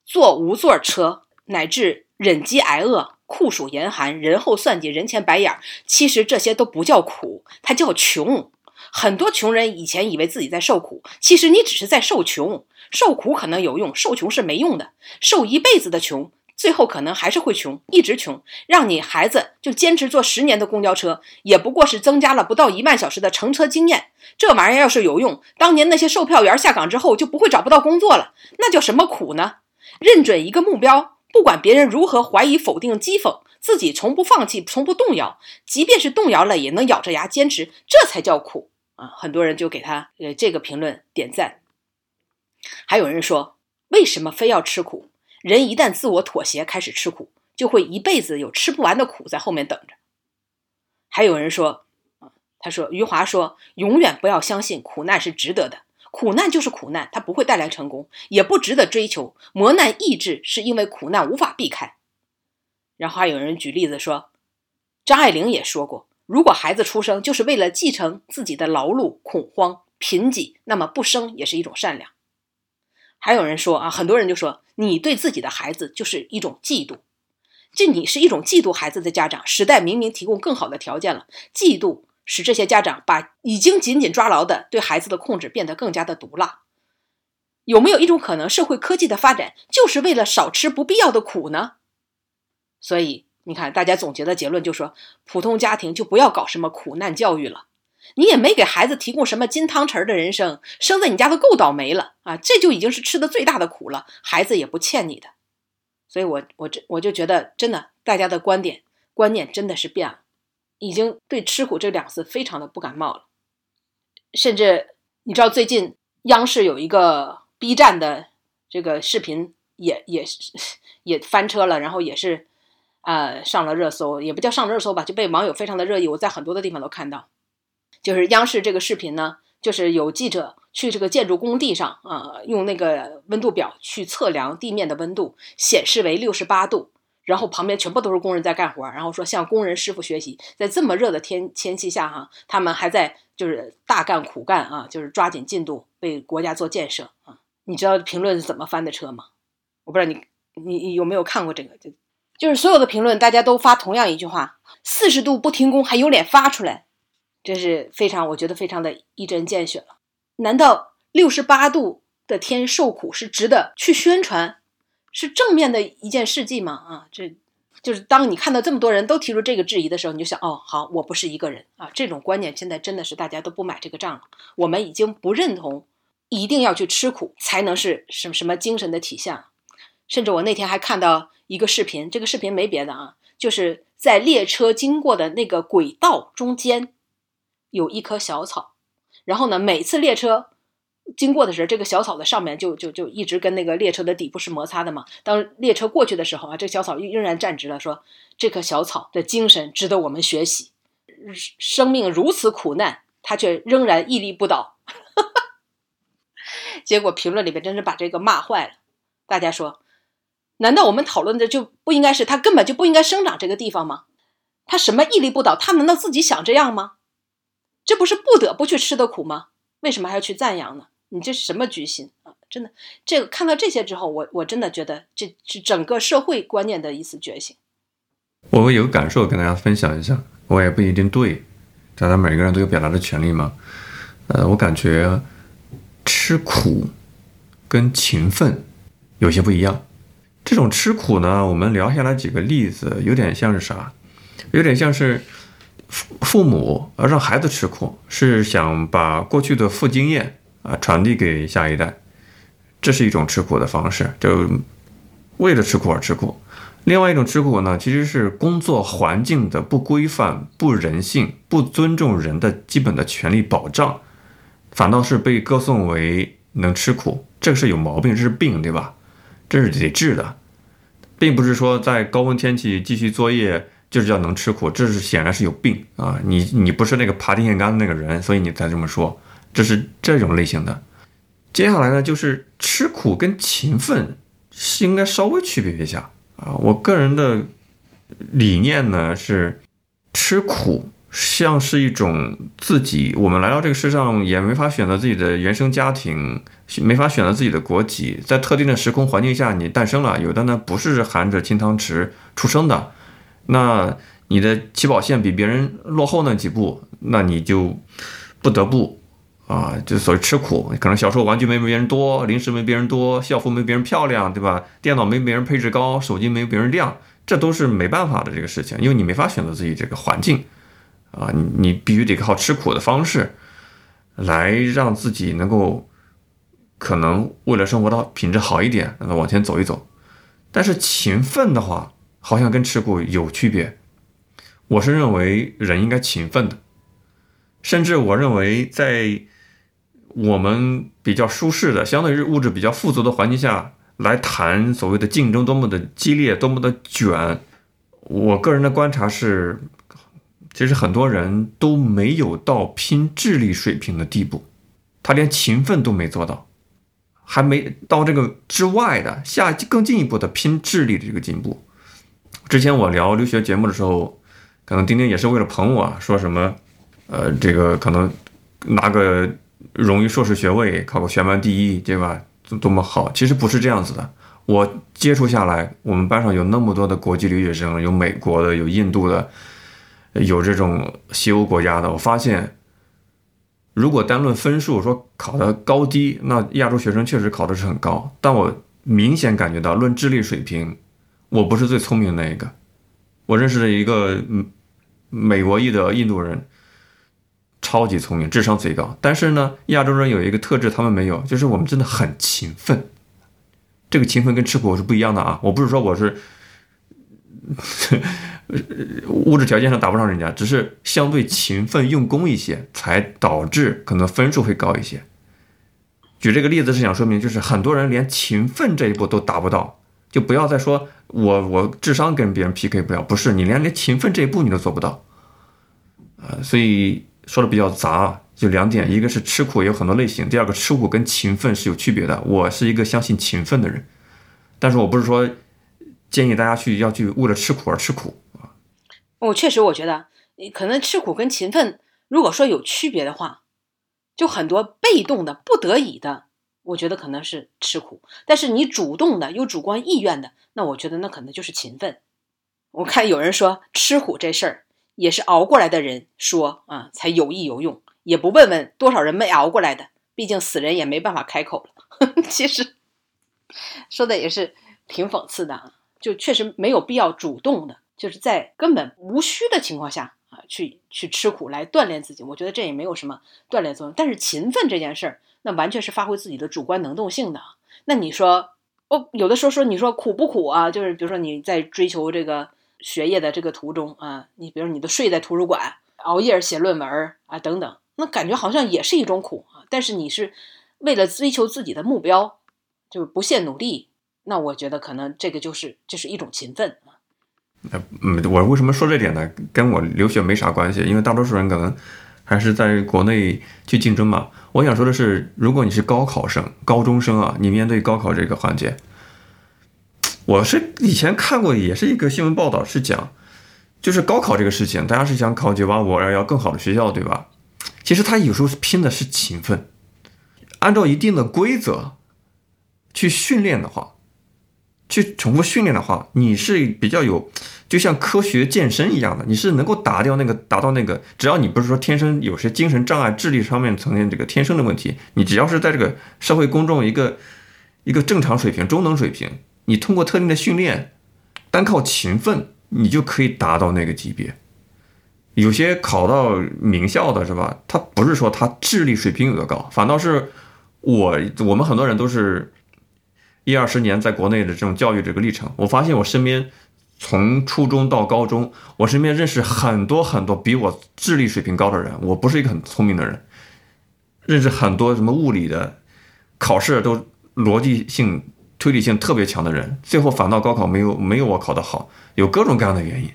坐无座车乃至忍饥挨饿、酷暑严寒、人后算计、人前白眼，其实这些都不叫苦，它叫穷。很多穷人以前以为自己在受苦，其实你只是在受穷。受苦可能有用，受穷是没用的。受一辈子的穷，最后可能还是会穷，一直穷。让你孩子就坚持坐十年的公交车，也不过是增加了不到一万小时的乘车经验。这玩意儿要是有用，当年那些售票员下岗之后就不会找不到工作了。那叫什么苦呢？认准一个目标，不管别人如何怀疑、否定、讥讽，自己从不放弃，从不动摇。即便是动摇了，也能咬着牙坚持，这才叫苦啊！很多人就给他呃这个评论点赞。还有人说，为什么非要吃苦？人一旦自我妥协，开始吃苦，就会一辈子有吃不完的苦在后面等着。还有人说，他说余华说，永远不要相信苦难是值得的，苦难就是苦难，它不会带来成功，也不值得追求。磨难意志是因为苦难无法避开。然后还有人举例子说，张爱玲也说过，如果孩子出生就是为了继承自己的劳碌、恐慌、贫瘠，那么不生也是一种善良。还有人说啊，很多人就说你对自己的孩子就是一种嫉妒，这你是一种嫉妒孩子的家长。时代明明提供更好的条件了，嫉妒使这些家长把已经紧紧抓牢的对孩子的控制变得更加的毒辣。有没有一种可能，社会科技的发展就是为了少吃不必要的苦呢？所以你看，大家总结的结论就说，普通家庭就不要搞什么苦难教育了。你也没给孩子提供什么金汤匙的人生，生在你家都够倒霉了啊！这就已经是吃的最大的苦了，孩子也不欠你的。所以，我我这我就觉得，真的，大家的观点观念真的是变了，已经对吃苦这两个字非常的不感冒了。甚至你知道，最近央视有一个 B 站的这个视频，也也也翻车了，然后也是啊上了热搜，也不叫上热搜吧，就被网友非常的热议。我在很多的地方都看到。就是央视这个视频呢，就是有记者去这个建筑工地上啊，用那个温度表去测量地面的温度，显示为六十八度，然后旁边全部都是工人在干活，然后说向工人师傅学习，在这么热的天天气下哈，他们还在就是大干苦干啊，就是抓紧进度为国家做建设啊。你知道评论是怎么翻的车吗？我不知道你你有没有看过这个，就就是所有的评论大家都发同样一句话：四十度不停工还有脸发出来？这是非常，我觉得非常的一针见血了。难道六十八度的天受苦是值得去宣传，是正面的一件事迹吗？啊，这就是当你看到这么多人都提出这个质疑的时候，你就想，哦，好，我不是一个人啊。这种观念现在真的是大家都不买这个账了。我们已经不认同一定要去吃苦才能是什么什么精神的体现。甚至我那天还看到一个视频，这个视频没别的啊，就是在列车经过的那个轨道中间有一棵小草，然后呢，每次列车。经过的时候，这个小草的上面就就就一直跟那个列车的底部是摩擦的嘛。当列车过去的时候啊，这小草仍然站直了，说这棵小草的精神值得我们学习。生命如此苦难，它却仍然屹立不倒。结果评论里边真是把这个骂坏了。大家说，难道我们讨论的就不应该是它根本就不应该生长这个地方吗？它什么屹立不倒？它难道自己想这样吗？这不是不得不去吃的苦吗？为什么还要去赞扬呢？你这是什么居心啊？真的，这个看到这些之后，我我真的觉得这是整个社会观念的一次觉醒。我有个感受跟大家分享一下，我也不一定对，大家每个人都有表达的权利嘛。呃，我感觉吃苦跟勤奋有些不一样。这种吃苦呢，我们聊下来几个例子，有点像是啥？有点像是父父母让孩子吃苦，是想把过去的负经验。啊，传递给下一代，这是一种吃苦的方式，就为了吃苦而吃苦。另外一种吃苦呢，其实是工作环境的不规范、不人性、不尊重人的基本的权利保障，反倒是被歌颂为能吃苦，这个是有毛病，这是病，对吧？这是得治的，并不是说在高温天气继续作业就是叫能吃苦，这是显然是有病啊！你你不是那个爬电线杆的那个人，所以你才这么说。这是这种类型的，接下来呢，就是吃苦跟勤奋是应该稍微区别一下啊。我个人的理念呢是，吃苦像是一种自己，我们来到这个世上也没法选择自己的原生家庭，没法选择自己的国籍，在特定的时空环境下你诞生了，有的呢不是含着金汤匙出生的，那你的起跑线比别人落后那几步，那你就不得不。啊，就所谓吃苦，可能小时候玩具没别人多，零食没别人多，校服没别人漂亮，对吧？电脑没别人配置高，手机没别人亮，这都是没办法的这个事情，因为你没法选择自己这个环境，啊，你你必须得靠吃苦的方式，来让自己能够，可能为了生活的品质好一点，那么往前走一走。但是勤奋的话，好像跟吃苦有区别。我是认为人应该勤奋的，甚至我认为在。我们比较舒适的，相对于物质比较富足的环境下来谈所谓的竞争多么的激烈，多么的卷。我个人的观察是，其实很多人都没有到拼智力水平的地步，他连勤奋都没做到，还没到这个之外的下更进一步的拼智力的这个进步。之前我聊留学节目的时候，可能丁丁也是为了捧我，说什么，呃，这个可能拿个。荣誉硕士学位，考个全班第一，对吧？多多么好！其实不是这样子的。我接触下来，我们班上有那么多的国际留学生，有美国的，有印度的，有这种西欧国家的。我发现，如果单论分数说考的高低，那亚洲学生确实考的是很高。但我明显感觉到，论智力水平，我不是最聪明的那一个。我认识的一个美国裔的印度人。超级聪明，智商最高。但是呢，亚洲人有一个特质，他们没有，就是我们真的很勤奋。这个勤奋跟吃苦是不一样的啊！我不是说我是 物质条件上达不上人家，只是相对勤奋用功一些，才导致可能分数会高一些。举这个例子是想说明，就是很多人连勤奋这一步都达不到，就不要再说我我智商跟别人 PK 不了，不是你连连勤奋这一步你都做不到啊！所以。说的比较杂，就两点，一个是吃苦有很多类型，第二个吃苦跟勤奋是有区别的。我是一个相信勤奋的人，但是我不是说建议大家去要去为了吃苦而吃苦啊。我确实我觉得，可能吃苦跟勤奋，如果说有区别的话，就很多被动的、不得已的，我觉得可能是吃苦；但是你主动的、有主观意愿的，那我觉得那可能就是勤奋。我看有人说吃苦这事儿。也是熬过来的人说啊，才有益有用，也不问问多少人没熬过来的，毕竟死人也没办法开口了。其实说的也是挺讽刺的啊。就确实没有必要主动的，就是在根本无需的情况下啊，去去吃苦来锻炼自己。我觉得这也没有什么锻炼作用。但是勤奋这件事儿，那完全是发挥自己的主观能动性的。那你说，哦，有的时候说你说苦不苦啊？就是比如说你在追求这个学业的这个途中啊，你比如你都睡在图书馆，熬夜写论文啊等等，那感觉好像也是一种苦啊。但是你是为了追求自己的目标，就是不懈努力。那我觉得可能这个就是就是一种勤奋啊。嗯，我为什么说这点呢？跟我留学没啥关系，因为大多数人可能还是在国内去竞争嘛。我想说的是，如果你是高考生、高中生啊，你面对高考这个环节，我是以前看过，也是一个新闻报道，是讲就是高考这个事情，大家是想考九八五二幺更好的学校，对吧？其实他有时候是拼的是勤奋，按照一定的规则去训练的话。去重复训练的话，你是比较有，就像科学健身一样的，你是能够达掉那个，达到那个，只要你不是说天生有些精神障碍、智力上面呈现这个天生的问题，你只要是在这个社会公众一个一个正常水平、中等水平，你通过特定的训练，单靠勤奋，你就可以达到那个级别。有些考到名校的是吧？他不是说他智力水平有多高，反倒是我我们很多人都是。一二十年在国内的这种教育这个历程，我发现我身边从初中到高中，我身边认识很多很多比我智力水平高的人。我不是一个很聪明的人，认识很多什么物理的，考试都逻辑性、推理性特别强的人，最后反倒高考没有没有我考得好，有各种各样的原因。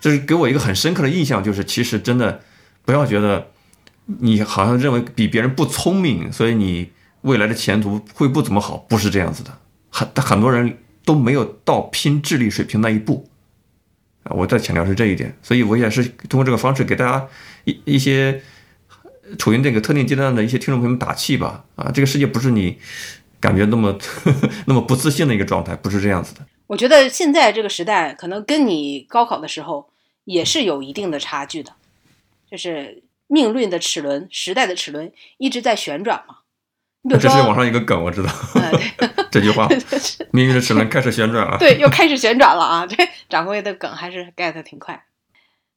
这是给我一个很深刻的印象，就是其实真的不要觉得你好像认为比别人不聪明，所以你。未来的前途会不怎么好？不是这样子的，很很多人都没有到拼智力水平那一步啊！我再强调是这一点，所以我也是通过这个方式给大家一一些处于这个特定阶段的一些听众朋友们打气吧！啊，这个世界不是你感觉那么 那么不自信的一个状态，不是这样子的。我觉得现在这个时代可能跟你高考的时候也是有一定的差距的，就是命运的齿轮、时代的齿轮一直在旋转嘛。这是网上一个梗，我知道。这句话，命运的齿轮开始旋转了。对，又开始旋转了啊！这掌柜的梗还是 get 挺快。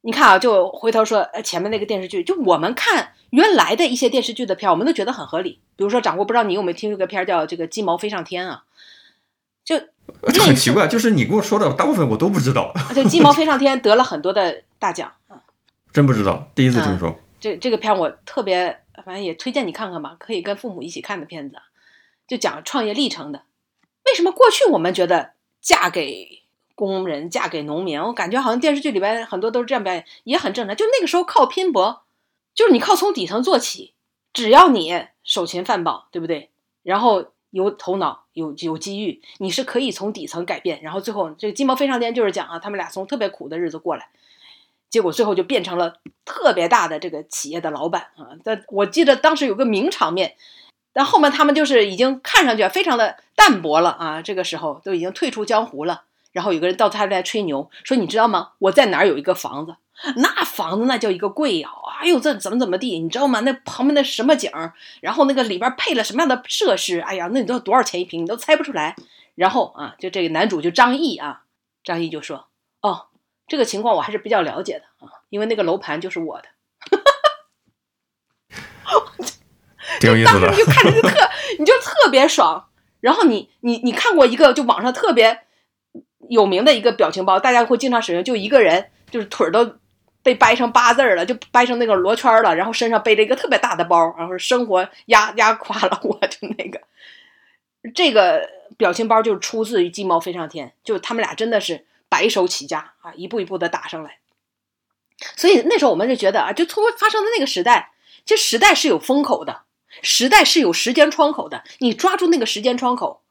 你看啊，就回头说，呃，前面那个电视剧，就我们看原来的一些电视剧的片，我们都觉得很合理。比如说，掌柜不知道你有没有听这个片叫《这个鸡毛飞上天》啊？就 很奇怪，就是你跟我说的大部分我都不知道。就《鸡毛飞上天》得了很多的大奖啊！真不知道，第一次听说。这这个片我特别。反正也推荐你看看吧，可以跟父母一起看的片子，就讲创业历程的。为什么过去我们觉得嫁给工人、嫁给农民，我感觉好像电视剧里边很多都是这样表演，也很正常。就那个时候靠拼搏，就是你靠从底层做起，只要你手勤饭饱，对不对？然后有头脑、有有机遇，你是可以从底层改变。然后最后这个鸡毛飞上天就是讲啊，他们俩从特别苦的日子过来。结果最后就变成了特别大的这个企业的老板啊！但我记得当时有个名场面，但后面他们就是已经看上去非常的淡薄了啊！这个时候都已经退出江湖了。然后有个人到他这来吹牛，说你知道吗？我在哪儿有一个房子？那房子那叫一个贵呀！哎呦，这怎么怎么地？你知道吗？那旁边那什么景儿？然后那个里边配了什么样的设施？哎呀，那你都要多少钱一平？你都猜不出来。然后啊，就这个男主就张译啊，张译就说哦。这个情况我还是比较了解的啊，因为那个楼盘就是我的，挺有意思的。你就看着就特，你就特别爽。然后你你你看过一个就网上特别有名的一个表情包，大家会经常使用，就一个人就是腿都被掰成八字了，就掰成那个罗圈了，然后身上背着一个特别大的包，然后生活压压垮了我，就那个这个表情包就是出自于《鸡毛飞上天》，就他们俩真的是。白手起家啊，一步一步的打上来，所以那时候我们就觉得啊，就突发生的那个时代，其实时代是有风口的，时代是有时间窗口的，你抓住那个时间窗口。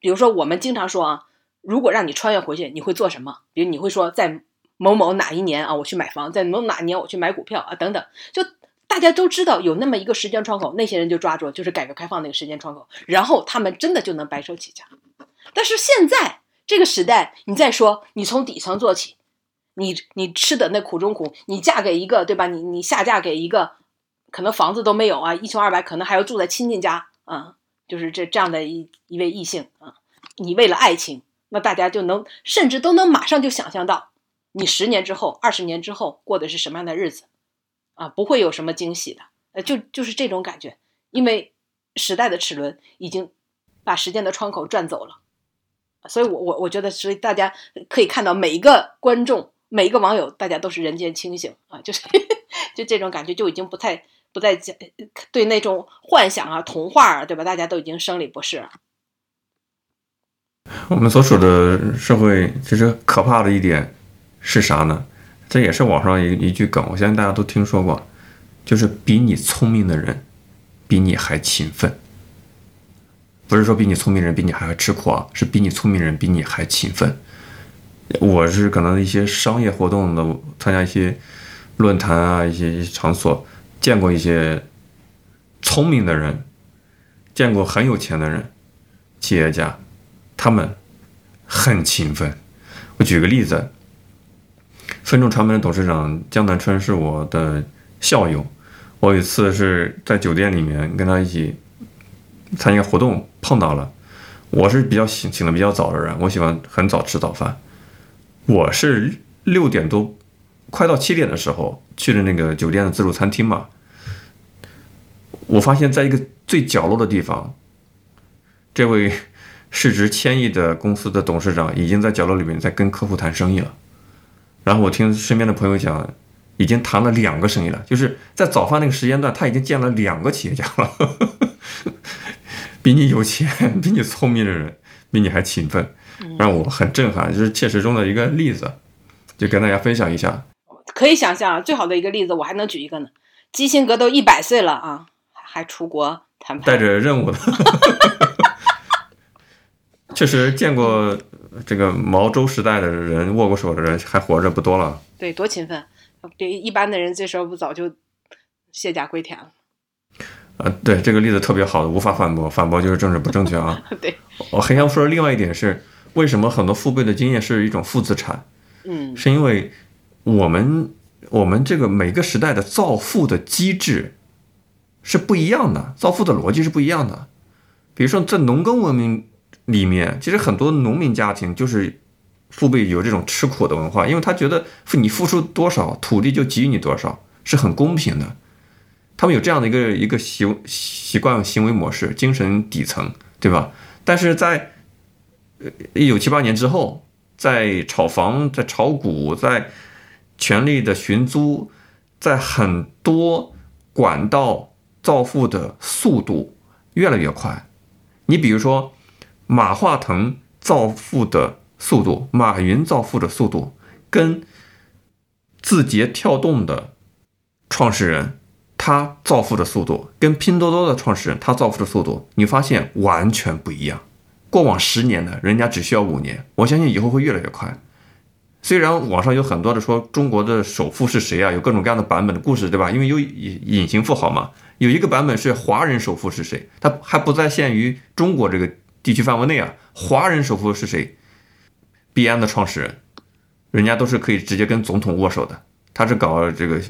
比如说，我们经常说啊，如果让你穿越回去，你会做什么？比如你会说，在某某哪一年啊，我去买房；在某哪年我去买股票啊，等等。就大家都知道有那么一个时间窗口，那些人就抓住，就是改革开放那个时间窗口，然后他们真的就能白手起家。但是现在。这个时代，你再说，你从底层做起，你你吃的那苦中苦，你嫁给一个，对吧？你你下嫁给一个，可能房子都没有啊，一穷二白，可能还要住在亲戚家啊，就是这这样的一一位异性啊，你为了爱情那大家就能甚至都能马上就想象到，你十年之后、二十年之后过的是什么样的日子，啊，不会有什么惊喜的，呃，就就是这种感觉，因为时代的齿轮已经把时间的窗口转走了，所以我我我觉得，所以大家可以看到每一个观众、每一个网友，大家都是人间清醒啊，就是 就这种感觉就已经不太不再讲对那种幻想啊、童话啊，对吧？大家都已经生理不适了。我们所处的社会其实可怕的一点是啥呢？这也是网上一一句梗，我相信大家都听说过，就是比你聪明的人比你还勤奋。不是说比你聪明人比你还会吃苦啊，是比你聪明人比你还勤奋。我是可能一些商业活动的，参加一些论坛啊，一些场所，见过一些聪明的人，见过很有钱的人，企业家。他们很勤奋。我举个例子，分众传媒的董事长江南春是我的校友。我有一次是在酒店里面跟他一起参加活动碰到了。我是比较醒醒的比较早的人，我喜欢很早吃早饭。我是六点多，快到七点的时候去的那个酒店的自助餐厅嘛。我发现在一个最角落的地方，这位。市值千亿的公司的董事长已经在角落里面在跟客户谈生意了，然后我听身边的朋友讲，已经谈了两个生意了，就是在早饭那个时间段，他已经见了两个企业家了，比你有钱、比你聪明的人，比你还勤奋，让我很震撼，就是切实中的一个例子，就跟大家分享一下。可以想象，最好的一个例子，我还能举一个呢。基辛格都一百岁了啊，还出国谈判，带着任务的。确实见过这个毛周时代的人握过手的人还活着不多了。对，多勤奋！对一般的人这时候不早就卸甲归田了。呃，对，这个例子特别好的，无法反驳，反驳就是政治不正确啊。对，我还想说另外一点是，为什么很多父辈的经验是一种负资产？嗯，是因为我们我们这个每个时代的造富的机制是不一样的，造富的逻辑是不一样的。比如说在农耕文明。里面其实很多农民家庭就是父辈有这种吃苦的文化，因为他觉得你付出多少，土地就给予你多少，是很公平的。他们有这样的一个一个习习惯行为模式，精神底层，对吧？但是在一九七八年之后，在炒房、在炒股、在权力的寻租，在很多管道造富的速度越来越快。你比如说。马化腾造富的速度，马云造富的速度，跟字节跳动的创始人他造富的速度，跟拼多多的创始人他造富的速度，你发现完全不一样。过往十年的人家只需要五年，我相信以后会越来越快。虽然网上有很多的说中国的首富是谁啊，有各种各样的版本的故事，对吧？因为有隐隐形富豪嘛，有一个版本是华人首富是谁，他还不再限于中国这个。地区范围内啊，华人首富是谁？币安的创始人，人家都是可以直接跟总统握手的。他是搞这个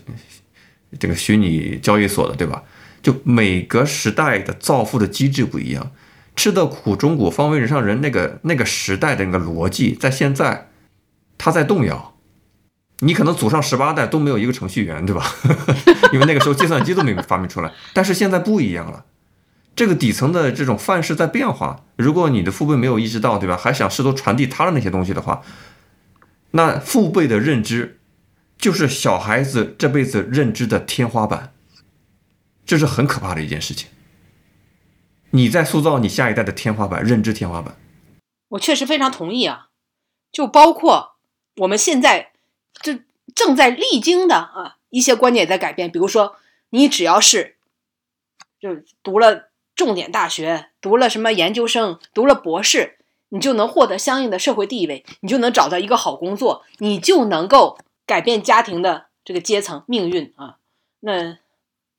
这个虚拟交易所的，对吧？就每个时代的造富的机制不一样，吃的苦中苦，方为人上人。那个那个时代的那个逻辑，在现在他在动摇。你可能祖上十八代都没有一个程序员，对吧？因为那个时候计算机都没发明出来。但是现在不一样了。这个底层的这种范式在变化，如果你的父辈没有意识到，对吧？还想试图传递他的那些东西的话，那父辈的认知就是小孩子这辈子认知的天花板，这是很可怕的一件事情。你在塑造你下一代的天花板，认知天花板。我确实非常同意啊，就包括我们现在这正在历经的啊一些观念也在改变，比如说你只要是就读了。重点大学读了什么研究生，读了博士，你就能获得相应的社会地位，你就能找到一个好工作，你就能够改变家庭的这个阶层命运啊。那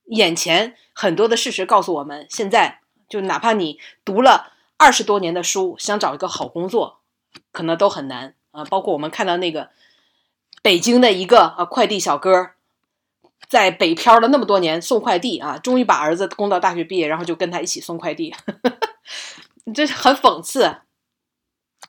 眼前很多的事实告诉我们，现在就哪怕你读了二十多年的书，想找一个好工作，可能都很难啊。包括我们看到那个北京的一个啊快递小哥。在北漂了那么多年，送快递啊，终于把儿子供到大学毕业，然后就跟他一起送快递，这是很讽刺。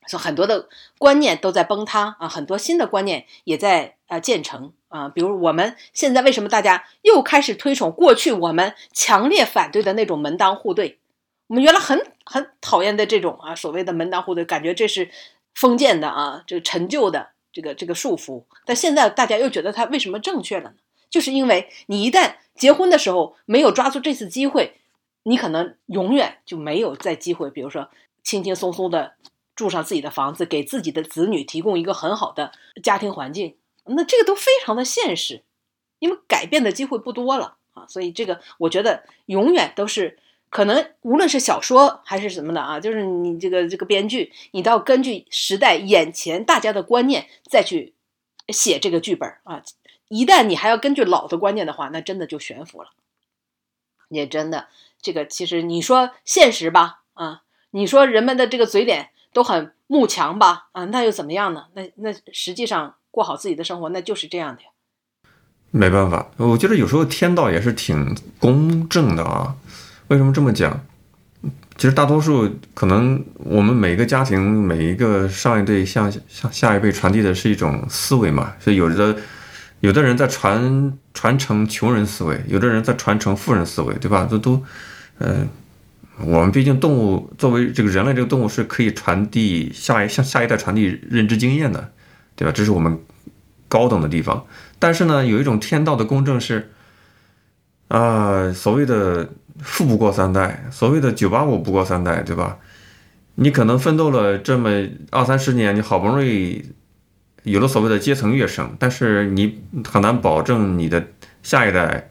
所以很多的观念都在崩塌啊，很多新的观念也在呃建成啊。比如我们现在为什么大家又开始推崇过去我们强烈反对的那种门当户对？我们原来很很讨厌的这种啊所谓的门当户对，感觉这是封建的啊，这个陈旧的这个这个束缚。但现在大家又觉得它为什么正确了呢？就是因为你一旦结婚的时候没有抓住这次机会，你可能永远就没有再机会。比如说，轻轻松松的住上自己的房子，给自己的子女提供一个很好的家庭环境，那这个都非常的现实，因为改变的机会不多了啊。所以这个我觉得永远都是可能，无论是小说还是什么的啊，就是你这个这个编剧，你都要根据时代眼前大家的观念再去写这个剧本啊。一旦你还要根据老的观念的话，那真的就悬浮了。也真的，这个其实你说现实吧，啊，你说人们的这个嘴脸都很慕强吧，啊，那又怎么样呢？那那实际上过好自己的生活，那就是这样的呀。没办法，我觉得有时候天道也是挺公正的啊。为什么这么讲？其实大多数可能我们每个家庭每一个上一辈向向下一辈传递的是一种思维嘛，所以有的。有的人在传传承穷人思维，有的人在传承富人思维，对吧？这都，呃，我们毕竟动物作为这个人类这个动物是可以传递下一向下一代传递认知经验的，对吧？这是我们高等的地方。但是呢，有一种天道的公正是，啊，所谓的富不过三代，所谓的九八五不过三代，对吧？你可能奋斗了这么二三十年，你好不容易。有了所谓的阶层跃升，但是你很难保证你的下一代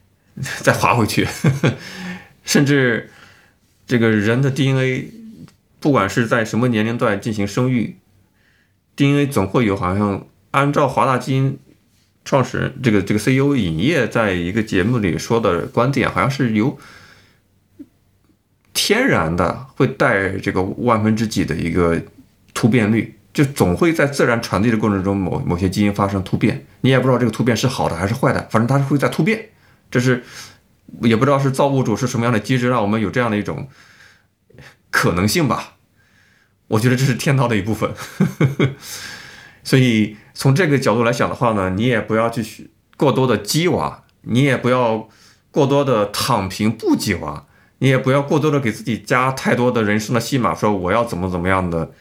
再滑回去，呵 呵甚至这个人的 DNA，不管是在什么年龄段进行生育，DNA 总会有好像按照华大基因创始人这个这个 CEO 尹烨在一个节目里说的观点，好像是由天然的会带这个万分之几的一个突变率。就总会在自然传递的过程中，某某些基因发生突变，你也不知道这个突变是好的还是坏的，反正它是会在突变。这是也不知道是造物主是什么样的机制，让我们有这样的一种可能性吧。我觉得这是天道的一部分。所以从这个角度来讲的话呢，你也不要去过多的激娃，你也不要过多的躺平不激娃，你也不要过多的给自己加太多的人生的戏码，说我要怎么怎么样的。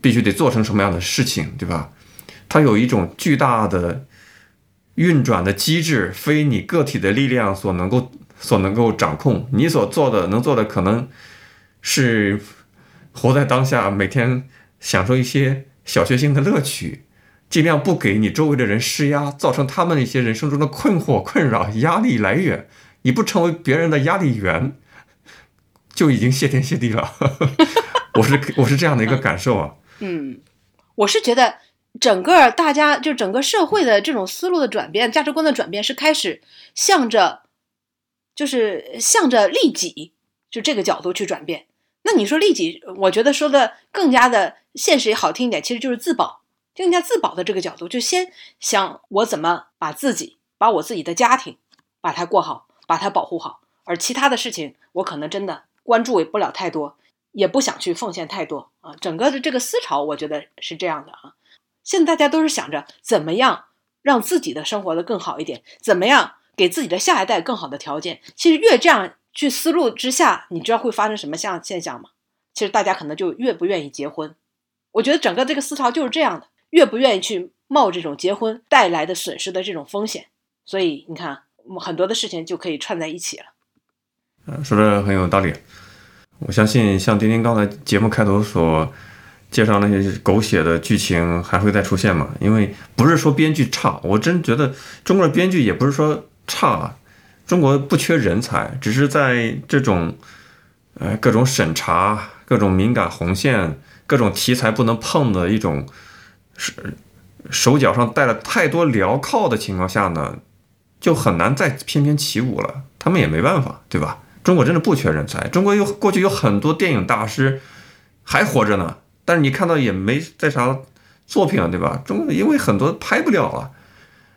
必须得做成什么样的事情，对吧？它有一种巨大的运转的机制，非你个体的力量所能够所能够掌控。你所做的能做的，可能是活在当下，每天享受一些小确幸的乐趣，尽量不给你周围的人施压，造成他们一些人生中的困惑、困扰、压力来源。你不成为别人的压力源，就已经谢天谢地了。我是我是这样的一个感受啊，嗯，我是觉得整个大家就整个社会的这种思路的转变、价值观的转变是开始向着，就是向着利己就这个角度去转变。那你说利己，我觉得说的更加的现实也好听一点，其实就是自保，更加自保的这个角度，就先想我怎么把自己、把我自己的家庭把它过好，把它保护好，而其他的事情我可能真的关注也不了太多。也不想去奉献太多啊，整个的这个思潮，我觉得是这样的啊。现在大家都是想着怎么样让自己的生活的更好一点，怎么样给自己的下一代更好的条件。其实越这样去思路之下，你知道会发生什么像现象吗？其实大家可能就越不愿意结婚。我觉得整个这个思潮就是这样的，越不愿意去冒这种结婚带来的损失的这种风险。所以你看，很多的事情就可以串在一起了。嗯，说的很有道理。我相信，像丁丁刚才节目开头所介绍那些狗血的剧情还会再出现吗？因为不是说编剧差，我真觉得中国的编剧也不是说差，中国不缺人才，只是在这种呃各种审查、各种敏感红线、各种题材不能碰的一种手手脚上带了太多镣铐的情况下呢，就很难再翩翩起舞了。他们也没办法，对吧？中国真的不缺人才，中国有过去有很多电影大师还活着呢，但是你看到也没在啥作品啊，对吧？中国因为很多拍不了了，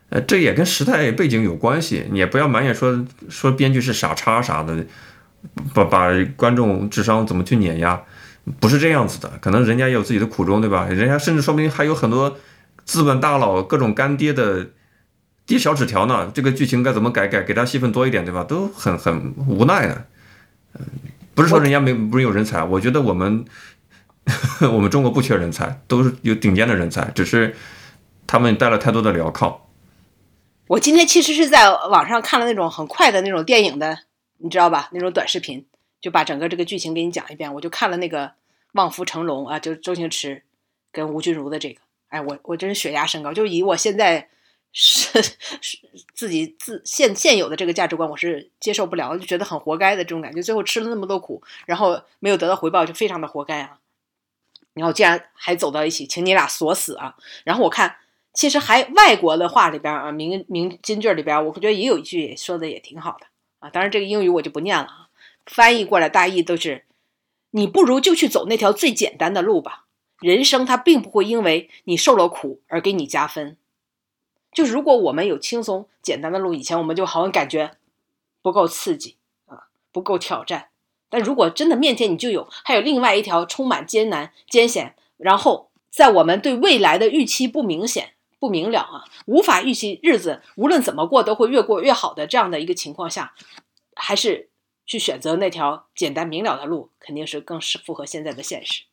呃，这也跟时代背景有关系。你也不要埋怨说说编剧是傻叉啥的，把把观众智商怎么去碾压，不是这样子的。可能人家也有自己的苦衷，对吧？人家甚至说明还有很多资本大佬、各种干爹的递小纸条呢。这个剧情该怎么改改，给他戏份多一点，对吧？都很很无奈的。嗯，不是说人家没没有人才，我觉得我们 我们中国不缺人才，都是有顶尖的人才，只是他们带了太多的镣铐。我今天其实是在网上看了那种很快的那种电影的，你知道吧？那种短视频，就把整个这个剧情给你讲一遍。我就看了那个《望夫成龙》啊，就周星驰跟吴君如的这个。哎，我我真是血压升高。就以我现在是是自己自现现有的这个价值观，我是接受不了，就觉得很活该的这种感觉。最后吃了那么多苦，然后没有得到回报，就非常的活该啊。然后竟然还走到一起，请你俩锁死啊！然后我看。其实还外国的话里边啊，名名金句里边，我觉得也有一句说的也挺好的啊。当然这个英语我就不念了啊，翻译过来大意都是：你不如就去走那条最简单的路吧。人生它并不会因为你受了苦而给你加分。就是如果我们有轻松简单的路，以前我们就好像感觉不够刺激啊，不够挑战。但如果真的面前你就有，还有另外一条充满艰难艰险，然后在我们对未来的预期不明显。不明了啊，无法预期日子无论怎么过都会越过越好的这样的一个情况下，还是去选择那条简单明了的路，肯定是更是符合现在的现实。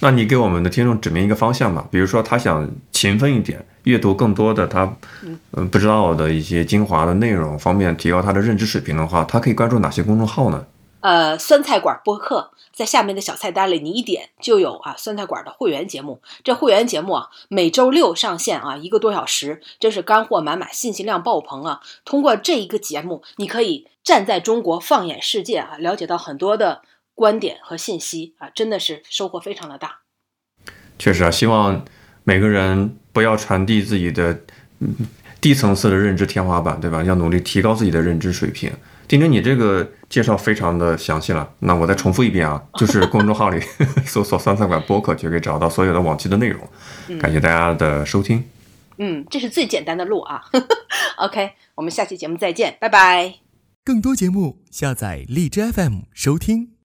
那你给我们的听众指明一个方向吧，比如说他想勤奋一点，阅读更多的他嗯不知道的一些精华的内容，方面提高他的认知水平的话，他可以关注哪些公众号呢？呃，酸菜馆播客在下面的小菜单里，你一点就有啊，酸菜馆的会员节目。这会员节目啊，每周六上线啊，一个多小时，真是干货满满，信息量爆棚啊！通过这一个节目，你可以站在中国放眼世界啊，了解到很多的观点和信息啊，真的是收获非常的大。确实啊，希望每个人不要传递自己的低层次的认知天花板，对吧？要努力提高自己的认知水平。丁丁，你这个介绍非常的详细了。那我再重复一遍啊，就是公众号里 搜索“酸菜馆播客”就可以找到所有的往期的内容。感谢大家的收听。嗯，这是最简单的路啊。OK，我们下期节目再见，拜拜。更多节目下载荔枝 FM 收听。